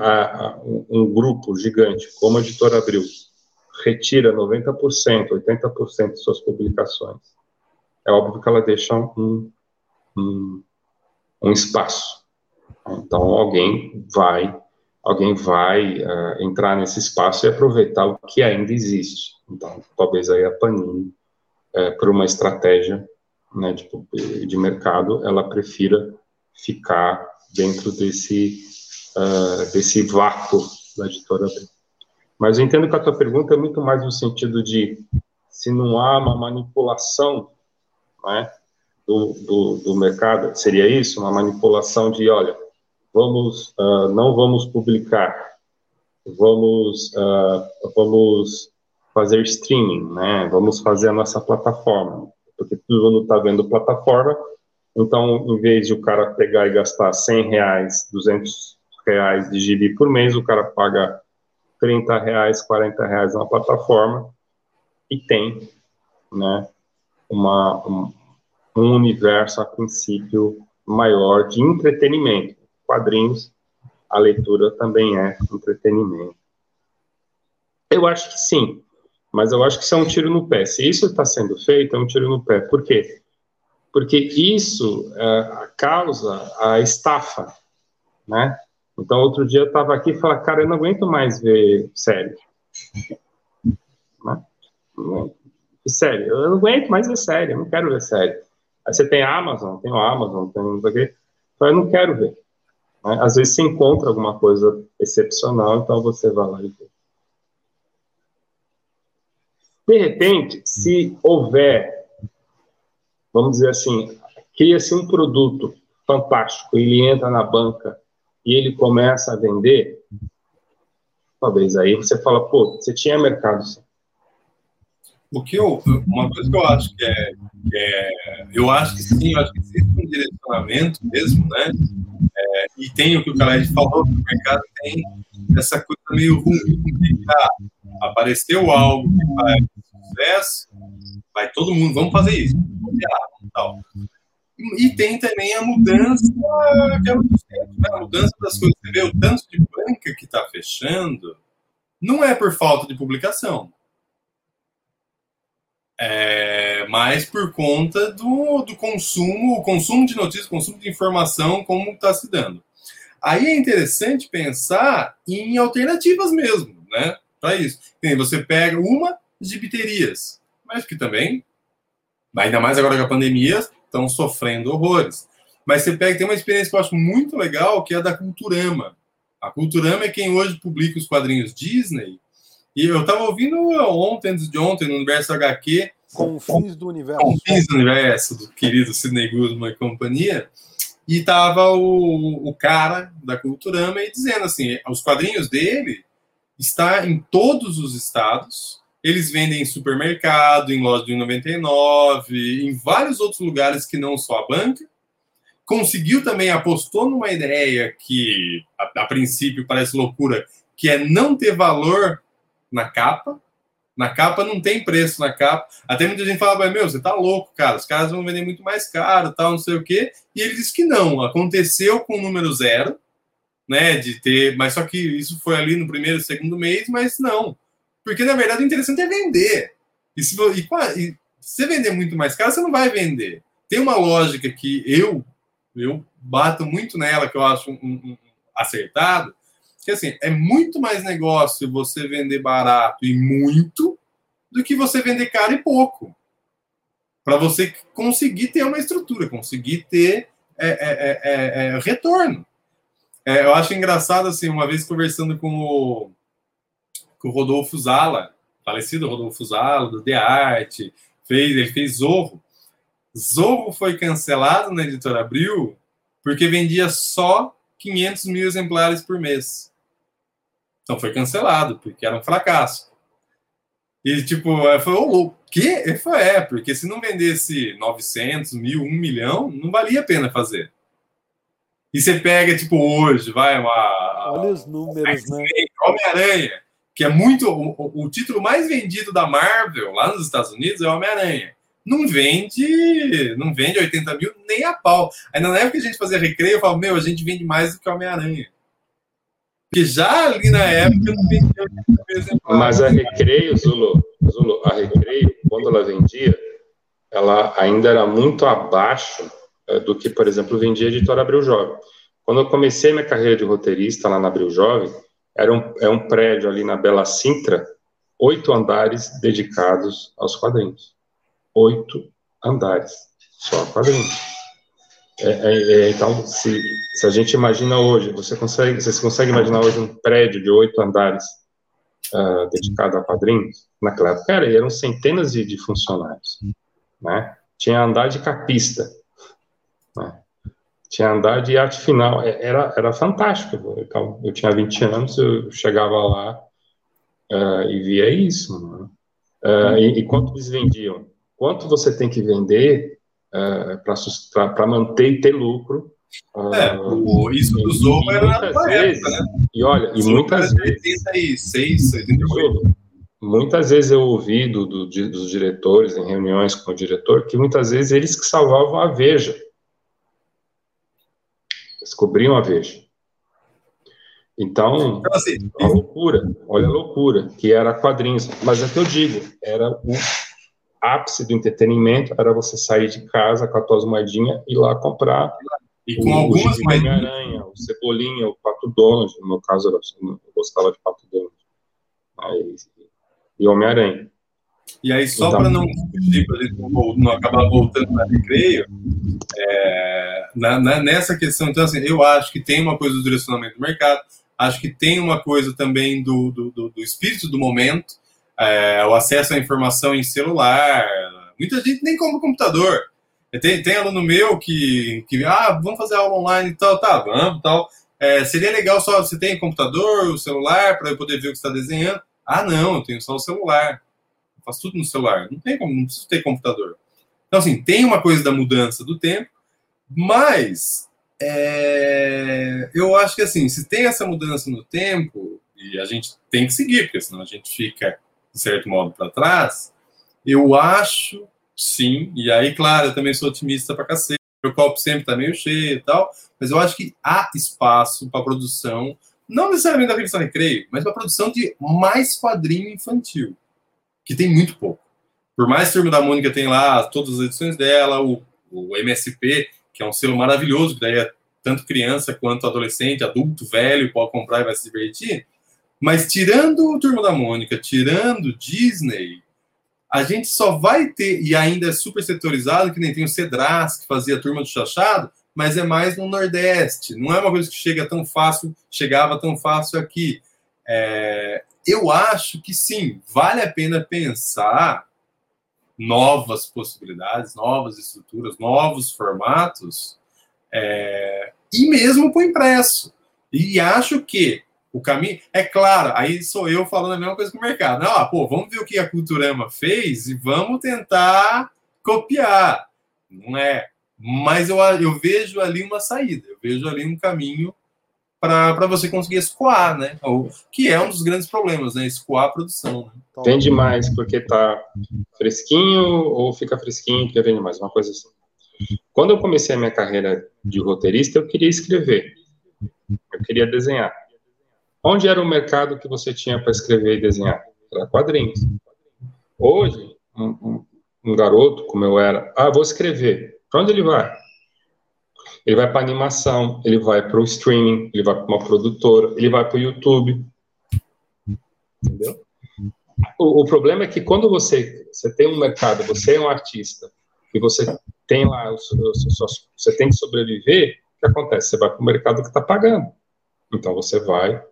um grupo gigante, como a Editora Abril, retira 90%, 80% de suas publicações, é óbvio que ela deixa um um, um espaço. Então alguém vai alguém vai uh, entrar nesse espaço e aproveitar o que ainda existe. Então talvez aí a Panini, uh, por uma estratégia né, de, de mercado, ela prefira ficar dentro desse uh, desse vácuo da editora Mas eu entendo que a tua pergunta é muito mais no sentido de se não há uma manipulação né, do, do, do mercado, seria isso? Uma manipulação de, olha, vamos, uh, não vamos publicar, vamos, uh, vamos fazer streaming, né? Vamos fazer a nossa plataforma, porque todo mundo está vendo plataforma, então, em vez de o cara pegar e gastar 100 reais, 200 reais de GB por mês, o cara paga 30 reais, 40 reais na plataforma e tem, né, uma, um, um universo, a princípio, maior de entretenimento. Quadrinhos, a leitura também é entretenimento. Eu acho que sim, mas eu acho que isso é um tiro no pé. Se isso está sendo feito, é um tiro no pé. Por quê? Porque isso é, causa a estafa, né? Então, outro dia eu estava aqui e falei, cara, eu não aguento mais ver série. Né? Sério, eu não aguento mais ver série, eu não quero ver série. Aí você tem a Amazon, tem o Amazon, tem não sei o quê. Eu não quero ver. Né? Às vezes você encontra alguma coisa excepcional, então você vai lá e vê. De repente, se houver, vamos dizer assim, cria-se um produto fantástico, ele entra na banca e ele começa a vender, talvez aí você fala, pô, você tinha mercado sim. O que eu, uma coisa que eu acho que é, é, eu acho que sim, eu acho que existe um direcionamento mesmo, né? É, e tem o que o Caled falou, o mercado tem essa coisa meio ruim de ah, apareceu algo que faz sucesso, vai todo mundo, vamos fazer isso, vamos tal. E tem também a mudança, é né? a mudança das coisas. Você vê o tanto de banca que está fechando, não é por falta de publicação é, mas por conta do, do consumo, o consumo de notícias, o consumo de informação, como está se dando. Aí é interessante pensar em alternativas mesmo, né? Para isso. Você pega uma de biterias, mas que também, ainda mais agora com a pandemia, estão sofrendo horrores. Mas você pega, tem uma experiência que eu acho muito legal, que é a da Culturama. A Culturama é quem hoje publica os quadrinhos Disney, e eu estava ouvindo ontem, antes de ontem, no Universo HQ. Confins do Universo. Confins do Universo, do querido Sidney Guzman e companhia. E tava o, o cara da Culturama aí dizendo assim: os quadrinhos dele está em todos os estados. Eles vendem em supermercado, em loja de 99, em vários outros lugares que não só a banca. Conseguiu também, apostou numa ideia que a, a princípio parece loucura, que é não ter valor na capa. Na capa não tem preço na capa. Até muita gente fala, meu, você tá louco, cara. Os caras vão vender muito mais caro, tal, não sei o quê. E ele disse que não. Aconteceu com o número zero, né? De ter. Mas só que isso foi ali no primeiro segundo mês, mas não. Porque, na verdade, o interessante é vender. E se, e, e, se você vender muito mais caro, você não vai vender. Tem uma lógica que eu, eu bato muito nela, que eu acho um, um, um acertado, que assim, é muito mais negócio você vender barato e muito do que você vender caro e pouco. Para você conseguir ter uma estrutura, conseguir ter é, é, é, é, é retorno. É, eu acho engraçado, assim, uma vez conversando com o, com o Rodolfo Zala, falecido Rodolfo Zala, do The Art, fez, ele fez Zorro. Zorro foi cancelado na editora Abril porque vendia só 500 mil exemplares por mês. Então foi cancelado, porque era um fracasso. E, tipo, foi o quê? Ele falou, é, porque se não vendesse 900, mil, 1 milhão, não valia a pena fazer. E você pega, tipo, hoje, vai, uma. Olha os números, né? Homem-Aranha, que é muito. O, o, título mais vendido da Marvel lá nos Estados Unidos é Homem-Aranha. Não vende. Não vende 80 mil nem a pau. Aí na época que a gente fazia recreio, eu falava, meu, a gente vende mais do que Homem-Aranha. Porque já ali na época não vendia Mas a Recreio, Zulu, a Recreio, quando ela vendia, ela ainda era muito abaixo é, do que, por exemplo, vendia a editora Abril Jovem. Quando eu comecei minha carreira de roteirista lá na Abril Jovem, era um, é um prédio ali na Bela Sintra, oito andares dedicados aos quadrinhos. Oito andares, só quadrinhos. É, é, é, então, se, se a gente imagina hoje, você consegue, você consegue imaginar hoje um prédio de oito andares uh, dedicado a quadrinhos, naquela época era, eram centenas de, de funcionários, né? Tinha andar de capista, né? Tinha andar de arte final, é, era, era fantástico. Então, eu tinha 20 anos, eu chegava lá uh, e via isso. Né? Uh, e, e, quanto eles vendiam? Quanto você tem que vender uh, para manter e ter lucro é, o, isso do Zorro era na vezes, época, né? E olha, e muitas vezes. 86, 88. Muitas vezes eu ouvi do, do, dos diretores, em reuniões com o diretor, que muitas vezes eles que salvavam a Veja. Descobriam a Veja. Então, então assim, a loucura, olha a loucura, que era quadrinhos. Mas é que eu digo, era o ápice do entretenimento, era você sair de casa com as tuas moedinhas e ir lá comprar e com o, algumas o Homem-Aranha, o Cebolinha, o Pato Donald, no meu caso eu gostava de Pato Donald. Aí, e Homem-Aranha. E aí, só então, para não fugir, para não, não acabar voltando para recreio, é, na, na, nessa questão, então, assim, eu acho que tem uma coisa do direcionamento do mercado, acho que tem uma coisa também do, do, do, do espírito do momento, é, o acesso à informação em celular. Muita gente nem compra computador. Tem, tem aluno meu que, que, ah, vamos fazer aula online e tal, tá, vamos tal. É, seria legal só, você tem computador, o celular, para eu poder ver o que está desenhando? Ah, não, eu tenho só o celular. Eu faço tudo no celular. Não tem como, não preciso ter computador. Então, assim, tem uma coisa da mudança do tempo, mas é, eu acho que, assim, se tem essa mudança no tempo, e a gente tem que seguir, porque senão a gente fica, de certo modo, para trás, eu acho sim. E aí, claro, eu também sou otimista pra cacete. Meu copo sempre tá meio cheio e tal. Mas eu acho que há espaço para produção, não necessariamente da revista Recreio, mas para produção de mais quadrinho infantil, que tem muito pouco. Por mais que Turma da Mônica tem lá todas as edições dela, o, o MSP, que é um selo maravilhoso, que daí é tanto criança quanto adolescente, adulto, velho, pode comprar e vai se divertir. Mas tirando o Turma da Mônica, tirando Disney, a gente só vai ter, e ainda é super setorizado, que nem tem o Cedras, que fazia a turma do Chachado, mas é mais no Nordeste. Não é uma coisa que chega tão fácil, chegava tão fácil aqui. É, eu acho que sim, vale a pena pensar novas possibilidades, novas estruturas, novos formatos, é, e mesmo o impresso. E acho que o caminho. É claro, aí sou eu falando a mesma coisa que o mercado. Não, ah, pô, vamos ver o que a Culturama fez e vamos tentar copiar. Não é. Mas eu, eu vejo ali uma saída, eu vejo ali um caminho para você conseguir escoar, né? O, que é um dos grandes problemas, né? Escoar a produção. Né? Vende mais porque tá fresquinho ou fica fresquinho porque vende mais, uma coisa assim. Quando eu comecei a minha carreira de roteirista, eu queria escrever, eu queria desenhar. Onde era o mercado que você tinha para escrever e desenhar? Era quadrinhos. Hoje, um, um, um, garoto como eu era, ah, vou escrever. Para onde ele vai? Ele vai para animação, ele vai para o streaming, ele vai para uma produtora, ele vai para o YouTube. Entendeu? O, o, problema é que quando você, você tem um mercado, você é um artista, e você tem lá, você tem que sobreviver, o que acontece? Você vai para o mercado que está pagando. Então você vai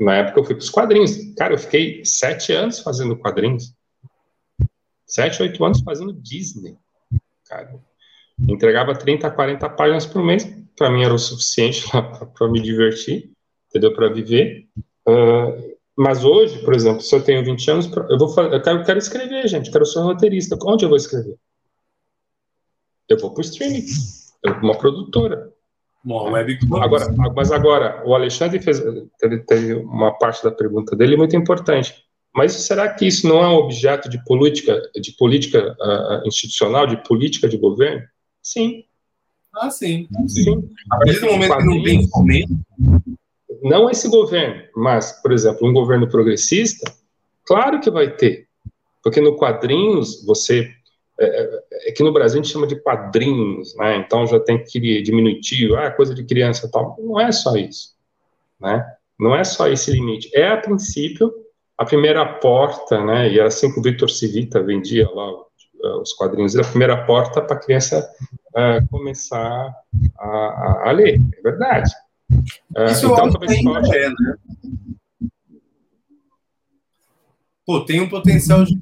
na época eu fui para os quadrinhos. Cara, eu fiquei sete anos fazendo quadrinhos. Sete, oito anos fazendo Disney. Cara, entregava 30, 40 páginas por mês. Para mim era o suficiente para me divertir, entendeu? Para viver. Uh, mas hoje, por exemplo, se eu tenho 20 anos, eu vou eu quero, eu quero escrever, gente. Quero ser roteirista. Onde eu vou escrever? Eu vou para o streaming. Eu vou para uma produtora. Bom, web agora, mas agora, o Alexandre fez, teve, teve, uma parte da pergunta dele muito importante. Mas será que isso não é um objeto de política, de política uh, institucional, de política de governo? Sim. Ah, sim. Sim. A partir do momento que não tem fomento. Não esse governo, mas, por exemplo, um governo progressista, claro que vai ter. Porque no quadrinhos você é, é, é, que no Brasil a gente chama de quadrinhos, né? Então já tem que diminutivo, ah, coisa de criança tal. Não é só isso, né? Não é só esse limite. É, a princípio, a primeira porta, né? E era assim que o Victor Civita vendia lá os quadrinhos, a primeira porta para a criança uh, começar a, a, ler, é verdade. Uh, isso então, talvez ainda é, né? pô, tem um potencial de.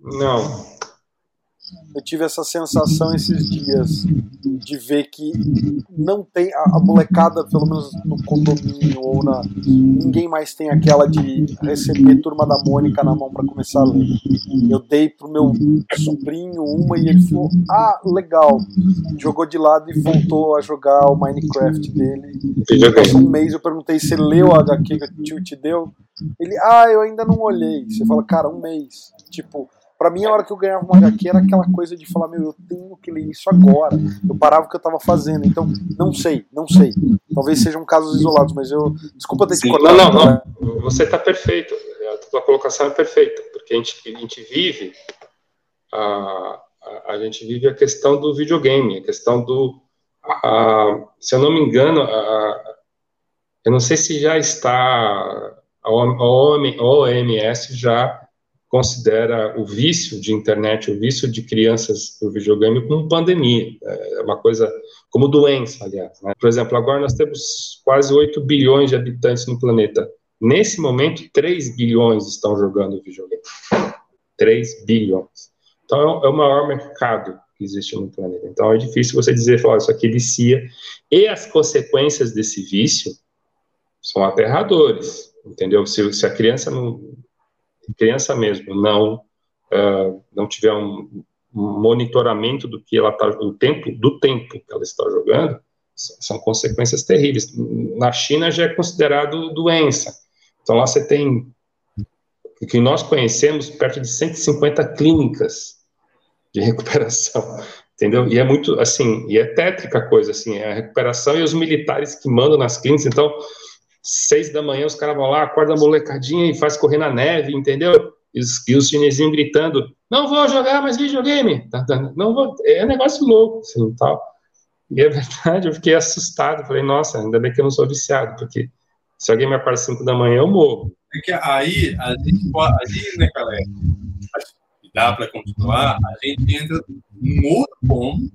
Não, eu tive essa sensação esses dias de ver que não tem a, molecada, pelo menos no condomínio ou na ninguém mais tem aquela de receber turma da Mônica na mão para começar a ler. Eu dei pro meu sobrinho uma e ele falou: "Ah, legal". Jogou de lado e voltou a jogar o Minecraft dele. Passou um mês eu perguntei se ele leu a HQ que o tio te deu. Ele: "Ah, eu ainda não olhei". Você fala: "Cara, um mês". Tipo, Pra mim, a hora que eu ganhava uma HQ era aquela coisa de falar, meu, eu tenho que ler isso agora. Eu parava o que eu tava fazendo. Então, não sei, não sei. Talvez sejam casos isolados, mas eu. Desculpa ter te cortado. Não, não, não. Você tá perfeito. A tua colocação é perfeita. Porque a gente, a gente vive. A, a, a gente vive a questão do videogame, a questão do. A, se eu não me engano, a, eu não sei se já está. A OMS já considera o vício de internet, o vício de crianças por videogame como pandemia, é uma coisa como doença, aliás. Né? Por exemplo, agora nós temos quase 8 bilhões de habitantes no planeta. Nesse momento, 3 bilhões estão jogando videogame. 3 bilhões. Então, é o maior mercado que existe no planeta. Então, é difícil você dizer, falar, isso aqui vicia. E as consequências desse vício são aterradores, entendeu? Se, se a criança não criança mesmo não uh, não tiver um, monitoramento do que ela está, do tempo do tempo que ela está jogando, são consequências terríveis. Na China já é considerado doença. Então lá você tem o que nós conhecemos perto de 150 clínicas de recuperação, entendeu? E é muito assim, e é tétrica a coisa assim, é a recuperação e os militares que mandam nas clínicas, então seis da manhã os caras vão lá, acorda a molecadinha e faz correr na neve, entendeu? E os, e os chinesinhos gritando, não vou jogar mais videogame, tá, tá, não vou, é um negócio louco, assim, tal. E é verdade, eu fiquei assustado, falei, nossa, ainda bem que eu não sou viciado, porque se alguém me acorda cinco da manhã, eu morro. É que aí, a gente pode, ali, né, galera, dá para continuar, a gente entra num outro ponto,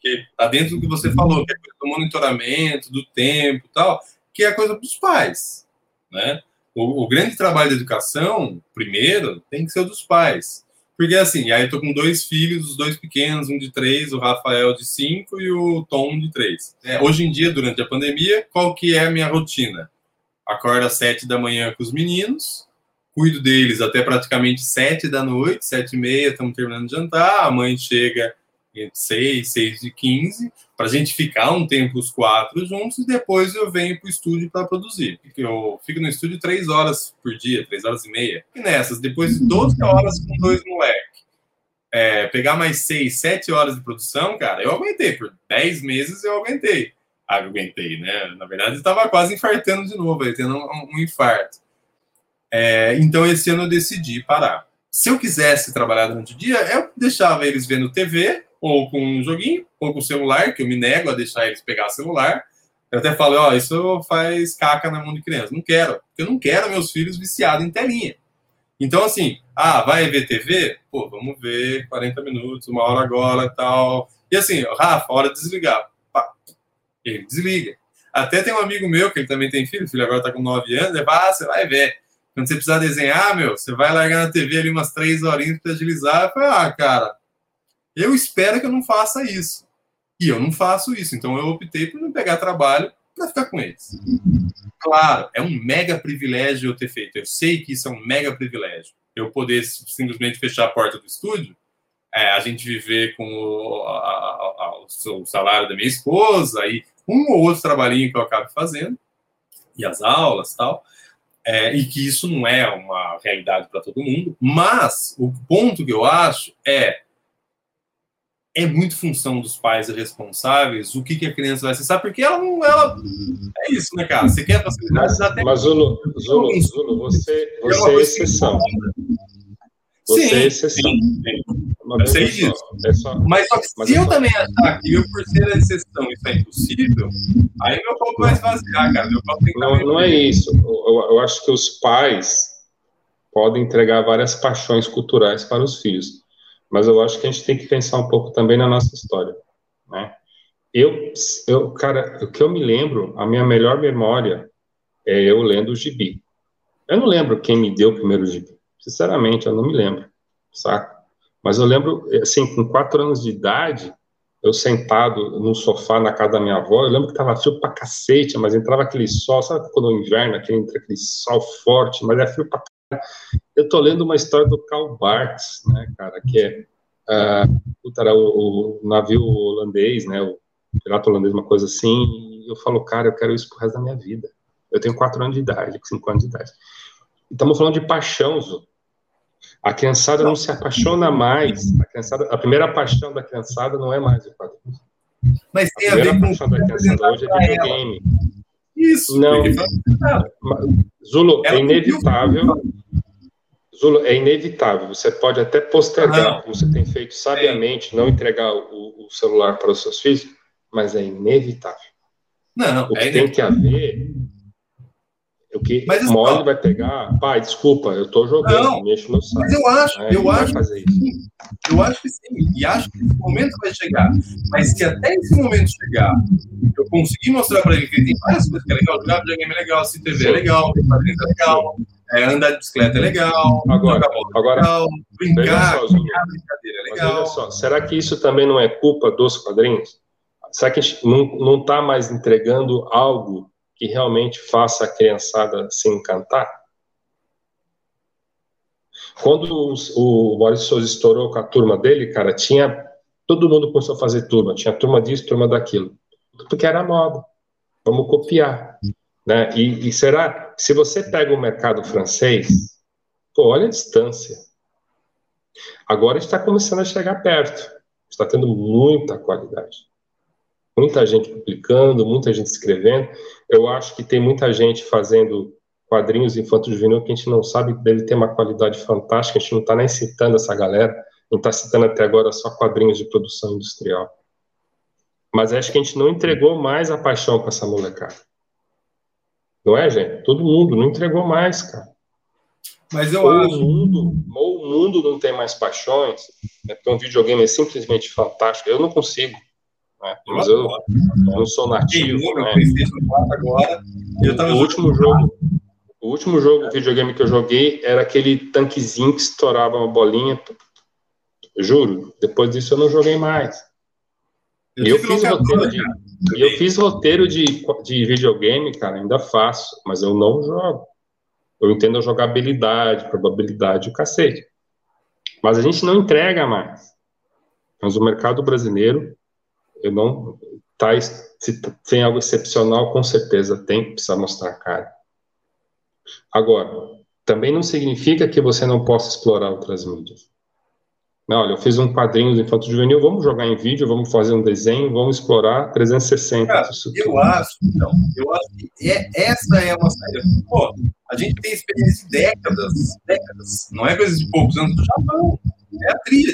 que está dentro do que você falou, que é do monitoramento, do tempo tal, que é a coisa dos pais, né? O, o, grande trabalho da educação, primeiro, tem que ser o dos pais. Porque assim, aí eu tô com dois filhos, os dois pequenos, um de três, o Rafael de cinco e o Tom de três. É, hoje em dia, durante a pandemia, qual que é a minha rotina? Acordo às sete da manhã com os meninos, cuido deles até praticamente sete da noite, sete e meia, estamos terminando de jantar, a mãe chega 6, 6 e 15, para a gente ficar um tempo os quatro juntos e depois eu venho para o estúdio para produzir. Eu fico no estúdio três horas por dia, três horas e meia. E nessas, depois de 12 horas com dois moleques, é, pegar mais 6, 7 horas de produção, cara, eu aguentei. Por 10 meses eu aguentei. Ah, eu aguentei, né? Na verdade, estava quase infartando de novo, tendo um, um infarto. É, então, esse ano eu decidi parar. Se eu quisesse trabalhar durante o dia, eu deixava eles vendo TV, ou com um joguinho, ou com celular, que eu me nego a deixar eles pegar celular. Eu até falo, ó, oh, isso faz caca na mão de criança. Não quero, porque eu não quero meus filhos viciados em telinha. Então, assim, ah, vai ver TV? Pô, vamos ver 40 minutos, uma hora agora tal. E assim, Rafa, hora de desligar. Pá, ele desliga. Até tem um amigo meu, que ele também tem filho, o filho agora tá com 9 anos, ele fala, ah, você vai ver. Quando você precisar desenhar, meu, você vai largar na TV ali umas 3 horinhas pra agilizar. Eu falei, ah, cara, eu espero que eu não faça isso. E eu não faço isso. Então eu optei por não pegar trabalho para ficar com eles. Claro, é um mega privilégio eu ter feito. Eu sei que isso é um mega privilégio. Eu poder simplesmente fechar a porta do estúdio, é, a gente viver com o, a, a, o, salário da minha esposa, aí um ou outro trabalhinho que eu acabo fazendo, e as aulas tal. É, e que isso não é uma realidade para todo mundo. Mas o ponto que eu acho é é muito função dos pais responsáveis o que, que a criança vai acessar, porque ela não. Ela, é isso, né, cara? Você quer facilidade? Mas, mas Zulu, Zulu, Zulu, você, você é exceção. Você sim, é exceção. Sim, sim. Eu sei disso. É só, mas só que mas se é eu só... também achar que eu, por ser a exceção, isso é impossível, aí meu copo vai esvaziar, cara. Meu copo tem que não, não é isso. Eu, eu acho que os pais podem entregar várias paixões culturais para os filhos mas eu acho que a gente tem que pensar um pouco também na nossa história, né? Eu, eu, cara, o que eu me lembro, a minha melhor memória é eu lendo o gibi. Eu não lembro quem me deu o primeiro gibi. Sinceramente, eu não me lembro, saca? Mas eu lembro, assim, com quatro anos de idade, eu sentado num sofá na casa da minha avó, eu lembro que tava frio pra cacete, mas entrava aquele sol, sabe quando no inverno, aquele, entra aquele sol forte, mas é frio pra. Eu tô lendo uma história do Karl Barks, né, cara, que é uh, o, o, navio holandês, né, o pirata holandês, uma coisa assim, e eu falo, cara, eu quero isso pro resto da minha vida. Eu tenho quatro anos de idade, cinco anos de idade. Estamos falando de paixão, Zô. A criançada não se apaixona mais. A, criançada, a primeira paixão da criançada não é mais o quadrinho. Mas tem a, a ver com paixão da criançada hoje é videogame. Isso. Não. Zulo, é inevitável. Zulo, é inevitável. Você pode até postergar, como você tem feito sabiamente, não entregar o, o, celular para os seus filhos, mas é inevitável. Não, o que é tem que haver o que mas, ele vai pegar, pai, desculpa, eu tô jogando, não, me enche meu saco. Mas eu acho, né? eu acho fazer isso. Sim, eu acho que sim, e acho que esse momento vai chegar. Mas se até esse momento chegar, eu conseguir mostrar para ele que tem várias coisas que é legal, jogar videogame é legal, se TV é legal, ter quadrinhos é legal, é, andar de bicicleta é legal, agora, agora, é legal, brincar, só, brincar, brincadeira é legal. Só, será que isso também não é culpa dos quadrinhos? Será que a gente não está mais entregando algo que realmente faça a criançada se encantar? Quando o Maurício Souza estourou com a turma dele, cara, tinha. Todo mundo começou a fazer turma, tinha turma disso, turma daquilo. Porque era moda. Vamos copiar. Né? E, e será. Se você pega o mercado francês, pô, olha a distância. Agora está começando a chegar perto. Está tendo muita qualidade muita gente publicando, muita gente escrevendo. Eu acho que tem muita gente fazendo quadrinhos infantos juvenil que a gente não sabe que dele ter uma qualidade fantástica, a gente não está nem citando essa galera, não está citando até agora só quadrinhos de produção industrial. Mas acho que a gente não entregou mais a paixão para essa molecada. Não é, gente? Todo mundo não entregou mais, cara. Mas eu ou acho. O mundo, ou o mundo não tem mais paixões, né, porque um videogame é simplesmente fantástico. Eu não consigo. Né? Mas eu, eu sou nativo. Né? Agora, o último jogo, o último jogo videogame que eu joguei era aquele tanquezinho que estourava uma bolinha. Juro, depois disso eu não joguei mais. Eu eu fiz roteiro de, eu fiz roteiro de, de videogame, cara, ainda faço, mas eu não jogo. Eu entendo a jogabilidade, probabilidade, o cacete. Mas a gente não entrega mais. Mas o mercado brasileiro eu não. Tá, se tem algo excepcional, com certeza tem, precisa mostrar a cara. Agora, também não significa que você não possa explorar outras mídias. Não, olha, eu fiz um quadrinho do Infanto Juvenil, vamos jogar em vídeo, vamos fazer um desenho, vamos explorar 360. Cara, eu acho, então, eu acho que é, essa é uma saída. Pô, a gente tem experiência de décadas, décadas, não é coisa de poucos anos do Japão, é a trilha.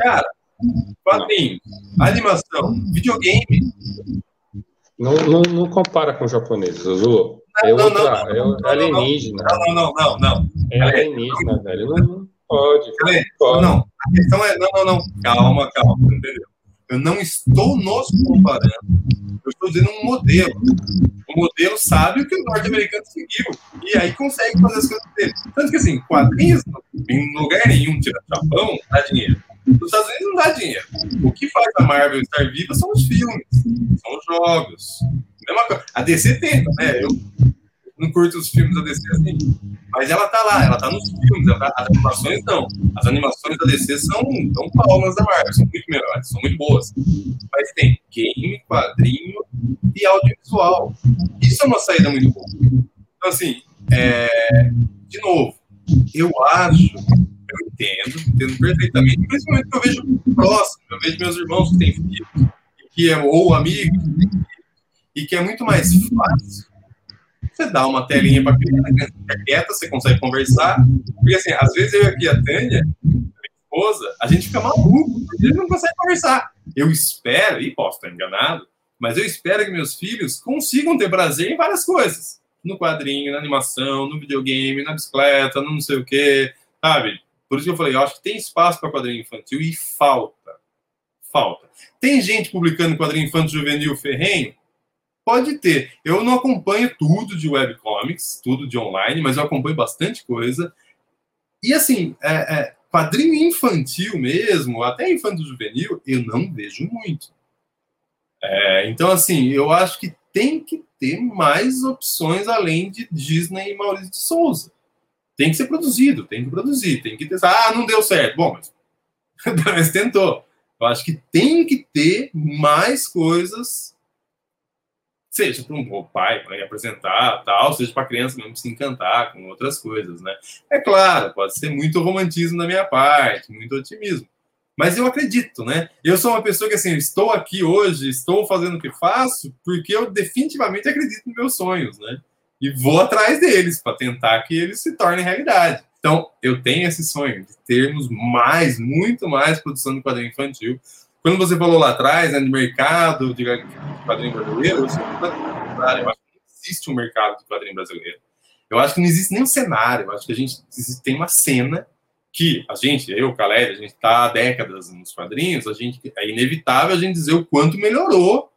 Cara, quadrinhos, animação, videogame. Não, não, não compara com o japonês, Azul. É não, outra, não, não, é alienígena. Não, não, não, não. É alienígena, velho. Não, não pode. Não, pode. não, a questão é, não, não, não. Calma, calma, entendeu? Eu não estou nos comparando. Eu estou dizendo um modelo. O modelo sabe o que o norte-americano seguiu. E aí consegue fazer as coisas dele. Tanto que, assim, quadrinhos, em lugar nenhum, tira Japão, dá dinheiro. Os Estados Unidos não dá dinheiro. O que faz a Marvel estar viva são os filmes, são os jogos. Mesma coisa. A DC tenta, né? Eu não curto os filmes da DC assim. Mas ela tá lá, ela tá nos filmes, tá, as animações não. As animações da DC são, são palmas da Marvel, são muito melhores, são muito boas. Mas tem game, quadrinho e audiovisual. Isso é uma saída muito boa. Então, assim, é, de novo, eu acho entendo, entendo perfeitamente, principalmente que eu vejo próximo, eu vejo meus irmãos que têm filhos, que é, ou amigos e que é muito mais fácil você dá uma telinha para a criança, fica quieta, você consegue conversar, porque assim, às vezes eu aqui a Tânia, minha esposa, a gente fica maluco, porque a gente não consegue conversar. Eu espero, e posso estar enganado, mas eu espero que meus filhos consigam ter prazer em várias coisas. No quadrinho, na animação, no videogame, na bicicleta, no não sei o quê, sabe? Por isso que eu falei, eu acho que tem espaço para quadrinho infantil e falta. Falta. Tem gente publicando quadrinho infantil juvenil ferrenho? Pode ter. Eu não acompanho tudo de webcomics, tudo de online, mas eu acompanho bastante coisa. E assim, é, é, quadrinho infantil mesmo, até infantil juvenil, eu não vejo muito. É, então, assim, eu acho que tem que ter mais opções além de Disney e Maurício de Souza. Tem que ser produzido, tem que produzir, tem que ter. Ah, não deu certo. Bom, mas, mas tentou. Eu acho que tem que ter mais coisas seja para um pai, para apresentar, tal, seja para a criança mesmo se encantar com outras coisas, né? É claro, pode ser muito romantismo da minha parte, muito otimismo, mas eu acredito, né? Eu sou uma pessoa que, assim, estou aqui hoje, estou fazendo o que faço, porque eu definitivamente acredito nos meus sonhos, né? E vou atrás deles para tentar que eles se tornem realidade. Então, eu tenho esse sonho de termos mais, muito mais produção de quadrinho infantil, quando você falou lá atrás, né, de mercado de quadrinho brasileiro, eu, eu acho que não existe um mercado de quadrinho brasileiro. Eu acho que não existe nem um cenário. Eu acho que a gente tem uma cena que a gente, eu, o Caleb, a gente está há décadas nos quadrinhos, a gente é inevitável a gente dizer o quanto melhorou,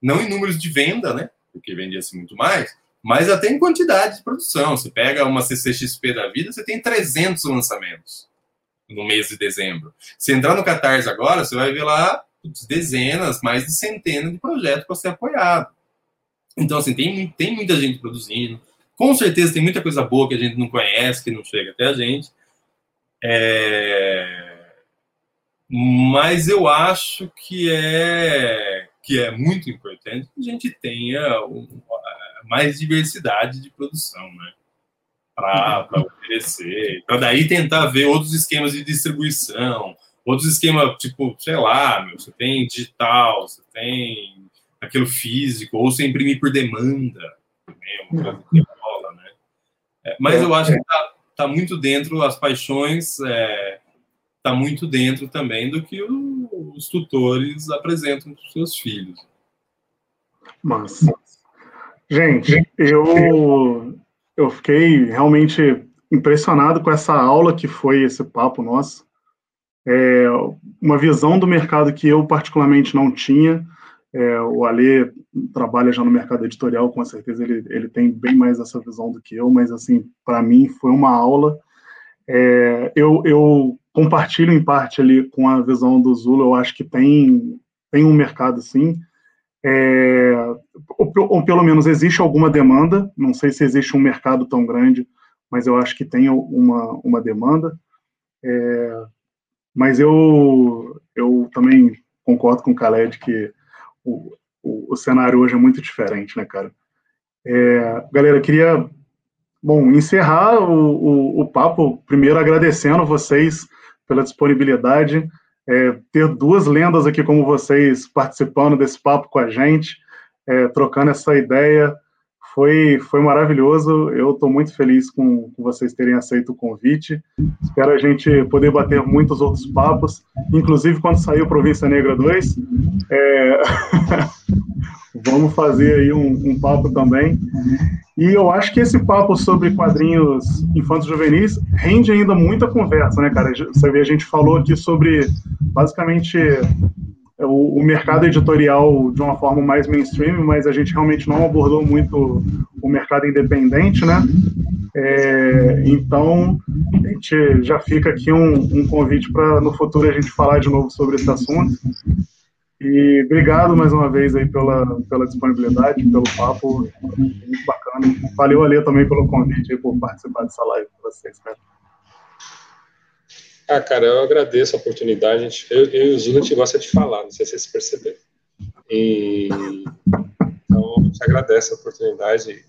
não em números de venda, né? Porque vendia-se muito mais, mas até em quantidade de produção. Você pega uma CCXP da vida, você tem 300 lançamentos no mês de dezembro. Se entrar no Catarse agora, você vai ver lá dezenas, mais de centenas de projetos para ser apoiado. Então, assim, tem, tem muita gente produzindo. Com certeza tem muita coisa boa que a gente não conhece, que não chega até a gente. É... Mas eu acho que é, que é muito importante que a gente tenha mais diversidade de produção, né? para oferecer, para daí tentar ver outros esquemas de distribuição, outros esquemas, tipo, sei lá, meu, você tem digital, você tem aquilo físico, ou você imprimir por demanda, também é uma coisa que rola, né? É, mas eu acho que tá, tá, muito dentro, as paixões, é, tá muito dentro também do que o, os tutores apresentam para os seus filhos. Mas, gente, eu eu fiquei realmente impressionado com essa aula que foi esse papo nosso. É uma visão do mercado que eu particularmente não tinha. É, o Ale trabalha já no mercado editorial, com certeza ele, ele tem bem mais essa visão do que eu, mas assim, para mim foi uma aula. É, eu, eu compartilho em parte ali com a visão do Zula, eu acho que tem, tem um mercado sim, é, ou, ou, pelo menos existe alguma demanda, não sei se existe um mercado tão grande, mas eu acho que tem uma, uma demanda. É, mas eu, eu também concordo com o Khaled que o, o, o cenário hoje é muito diferente, né, cara? É, galera, queria bom, encerrar o, o, o papo, primeiro agradecendo vocês pela disponibilidade é, ter duas lendas aqui como vocês participando desse papo com a gente, é, trocando essa ideia. Foi, foi maravilhoso. Eu estou muito feliz com, com, vocês terem aceito o convite. Espero a gente poder bater muitos outros papos, inclusive quando sair o Província Negra 2. É... Vamos fazer aí um, um, papo também. E eu acho que esse papo sobre quadrinhos infantos juvenis rende ainda muita conversa, né, cara? Você vê, a gente falou aqui sobre basicamente o, o, mercado editorial de uma forma mais mainstream, mas a gente realmente não abordou muito o mercado independente, né? É, então, a gente já fica aqui um, um convite para no futuro a gente falar de novo sobre esse assunto. E obrigado mais uma vez aí pela, pela disponibilidade, pelo papo, muito bacana. Valeu, Ale, também pelo convite aí, por participar dessa live com vocês, cara. Ah, cara, eu agradeço a oportunidade. Eu, eu e o Zula, a gente gosta de falar, não sei se vocês perceberam. E, então, a gente agradece a oportunidade de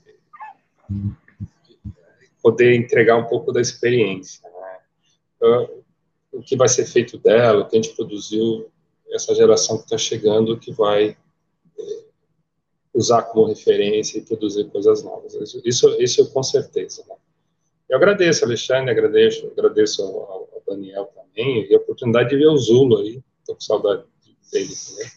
poder entregar um pouco da experiência. Né? Então, o que vai ser feito dela, o que a gente produziu, essa geração que está chegando que vai é, usar como referência e produzir coisas novas. Isso, isso com certeza. Né? Eu agradeço, Alexandre, agradeço, agradeço ao, Daniel também, e a oportunidade de ver o Zulo aí, estou com saudade dele também.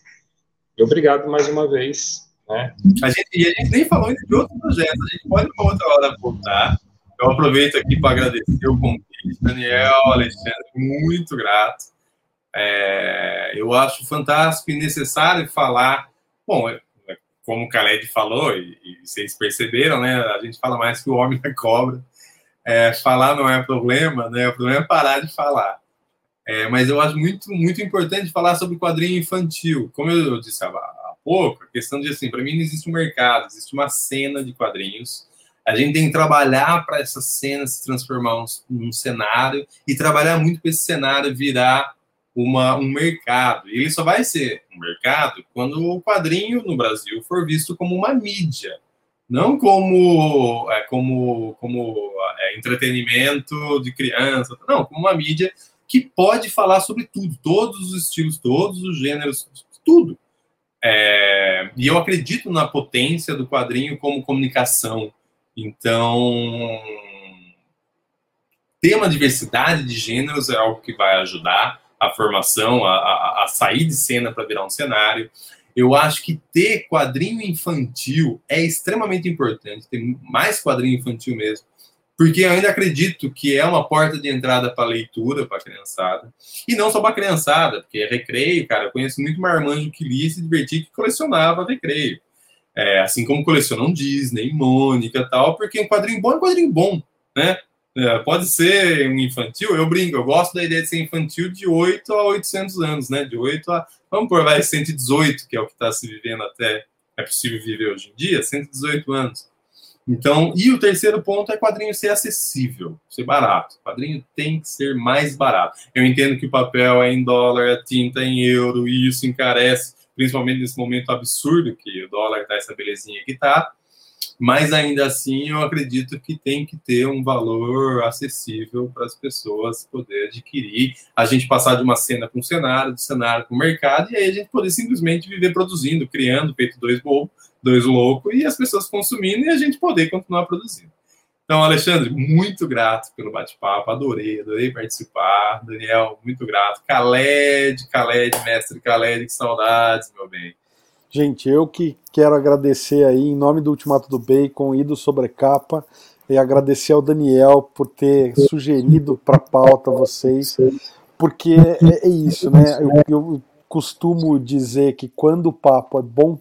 E obrigado mais uma vez. Né? A gente, e a gente nem falou de outros projetos, a gente pode uma outra hora voltar. Eu aproveito aqui para agradecer o convite, Daniel, Alexandre, muito grato. É, eu acho fantástico e necessário falar. Bom, é, é, como o Khaled falou, e, e, vocês perceberam, né? A gente fala mais que o homem da cobra. É, falar não é problema, né? O problema é parar de falar. É, mas eu acho muito, muito importante falar sobre quadrinho infantil. Como eu disse há, há pouco, a questão de assim, para mim não existe um mercado, existe uma cena de quadrinhos. A gente tem que trabalhar para essa cena se transformar num cenário e trabalhar muito para esse cenário virar uma, um mercado. E ele só vai ser um mercado quando o quadrinho no Brasil for visto como uma mídia, não como, é, como, como é, entretenimento de criança, não, como uma mídia que pode falar sobre tudo, todos os estilos, todos os gêneros, tudo. É, e eu acredito na potência do quadrinho como comunicação. Então, ter uma diversidade de gêneros é algo que vai ajudar a formação, a, a, a sair de cena para virar um cenário. Eu acho que ter quadrinho infantil é extremamente importante, ter mais quadrinho infantil mesmo, porque eu ainda acredito que é uma porta de entrada para leitura para a criançada. E não só para a criançada, porque é recreio, cara. Eu conheço muito marmanjo que lia, se divertia, que colecionava recreio. É, assim como colecionam Disney, Mônica tal, porque um quadrinho bom é um quadrinho bom, né? É, pode ser um infantil, eu brinco, eu gosto da ideia de ser infantil de 8 a 800 anos, né? De 8 a, vamos por vai, 118, que é o que está se vivendo até, é possível viver hoje em dia, 118 anos. Então, e o terceiro ponto é quadrinho ser acessível, ser barato. O quadrinho tem que ser mais barato. Eu entendo que o papel é em dólar, a tinta é em euro, e isso encarece, principalmente nesse momento absurdo que o dólar está essa belezinha que está mas ainda assim eu acredito que tem que ter um valor acessível para as pessoas poder adquirir, a gente passar de uma cena para um cenário, de cenário para o mercado, e aí a gente poder simplesmente viver produzindo, criando, feito dois bobos, dois loucos, e as pessoas consumindo e a gente poder continuar produzindo. Então, Alexandre, muito grato pelo bate-papo, adorei, adorei participar. Daniel, muito grato. Khaled, Khaled, mestre Khaled, que saudades, meu bem. Gente, eu que quero agradecer aí, em nome do Ultimato do Bacon e do Sobrecapa, e agradecer ao Daniel por ter sugerido para pauta vocês, porque é, é isso, né? Eu, eu, costumo dizer que quando o papo é bom,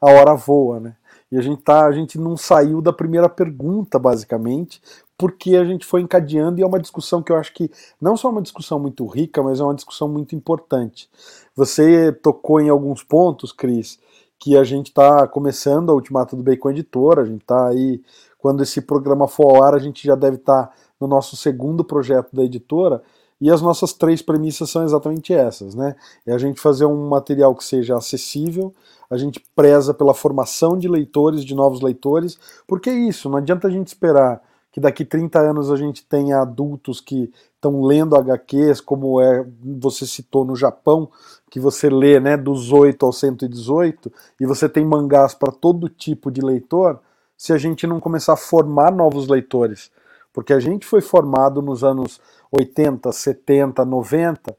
a hora voa, né? E a gente, tá, a gente não saiu da primeira pergunta, basicamente, porque a gente foi encadeando e é uma discussão que eu acho que não só é uma discussão muito rica, mas é uma discussão muito importante. Você tocou em alguns pontos, Cris, que a gente está começando a Ultimato do Bacon Editora, a gente está aí, quando esse programa for ao ar, a gente já deve estar tá no nosso segundo projeto da editora, e as nossas três premissas são exatamente essas, né? É a gente fazer um material que seja acessível, a gente preza pela formação de leitores, de novos leitores, porque é isso, não adianta a gente esperar que daqui 30 anos a gente tenha adultos que estão lendo HQs, como é você citou no Japão, que você lê né, dos 8 aos 118, e você tem mangás para todo tipo de leitor, se a gente não começar a formar novos leitores. Porque a gente foi formado nos anos 80, 70, 90,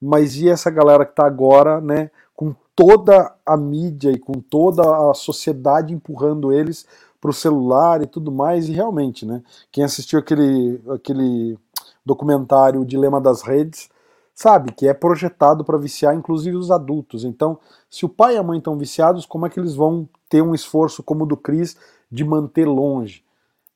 mas e essa galera que está agora, né, com toda a mídia e com toda a sociedade empurrando eles para o celular e tudo mais, e realmente, né, quem assistiu aquele, aquele documentário O Dilema das Redes, sabe que é projetado para viciar inclusive os adultos. Então, se o pai e a mãe estão viciados, como é que eles vão ter um esforço como o do Cris de manter longe?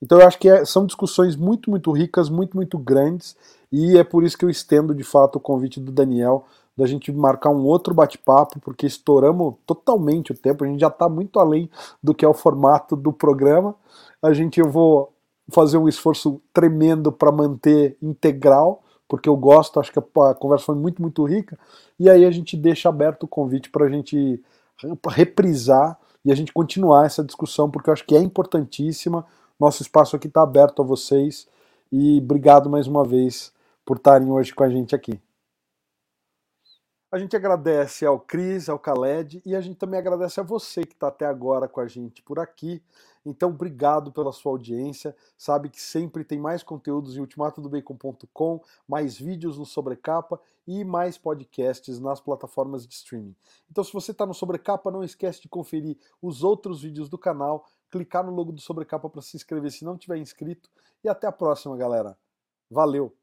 Então, eu acho que é, são discussões muito, muito ricas, muito, muito grandes, e é por isso que eu estendo de fato o convite do Daniel da gente marcar um outro bate-papo, porque estouramos totalmente o tempo, a gente já está muito além do que é o formato do programa. A gente eu vou fazer um esforço tremendo para manter integral, porque eu gosto, acho que a conversa foi muito, muito rica, e aí a gente deixa aberto o convite para a gente reprisar e a gente continuar essa discussão, porque eu acho que é importantíssima. Nosso espaço aqui está aberto a vocês, e obrigado mais uma vez por estarem hoje com a gente aqui. A gente agradece ao Cris, ao Khaled e a gente também agradece a você que está até agora com a gente por aqui. Então, obrigado pela sua audiência. Sabe que sempre tem mais conteúdos em ultimatodobacon.com, mais vídeos no Sobrecapa e mais podcasts nas plataformas de streaming. Então, se você está no Sobrecapa, não esquece de conferir os outros vídeos do canal, clicar no logo do Sobrecapa para se inscrever se não tiver inscrito. E até a próxima, galera. Valeu!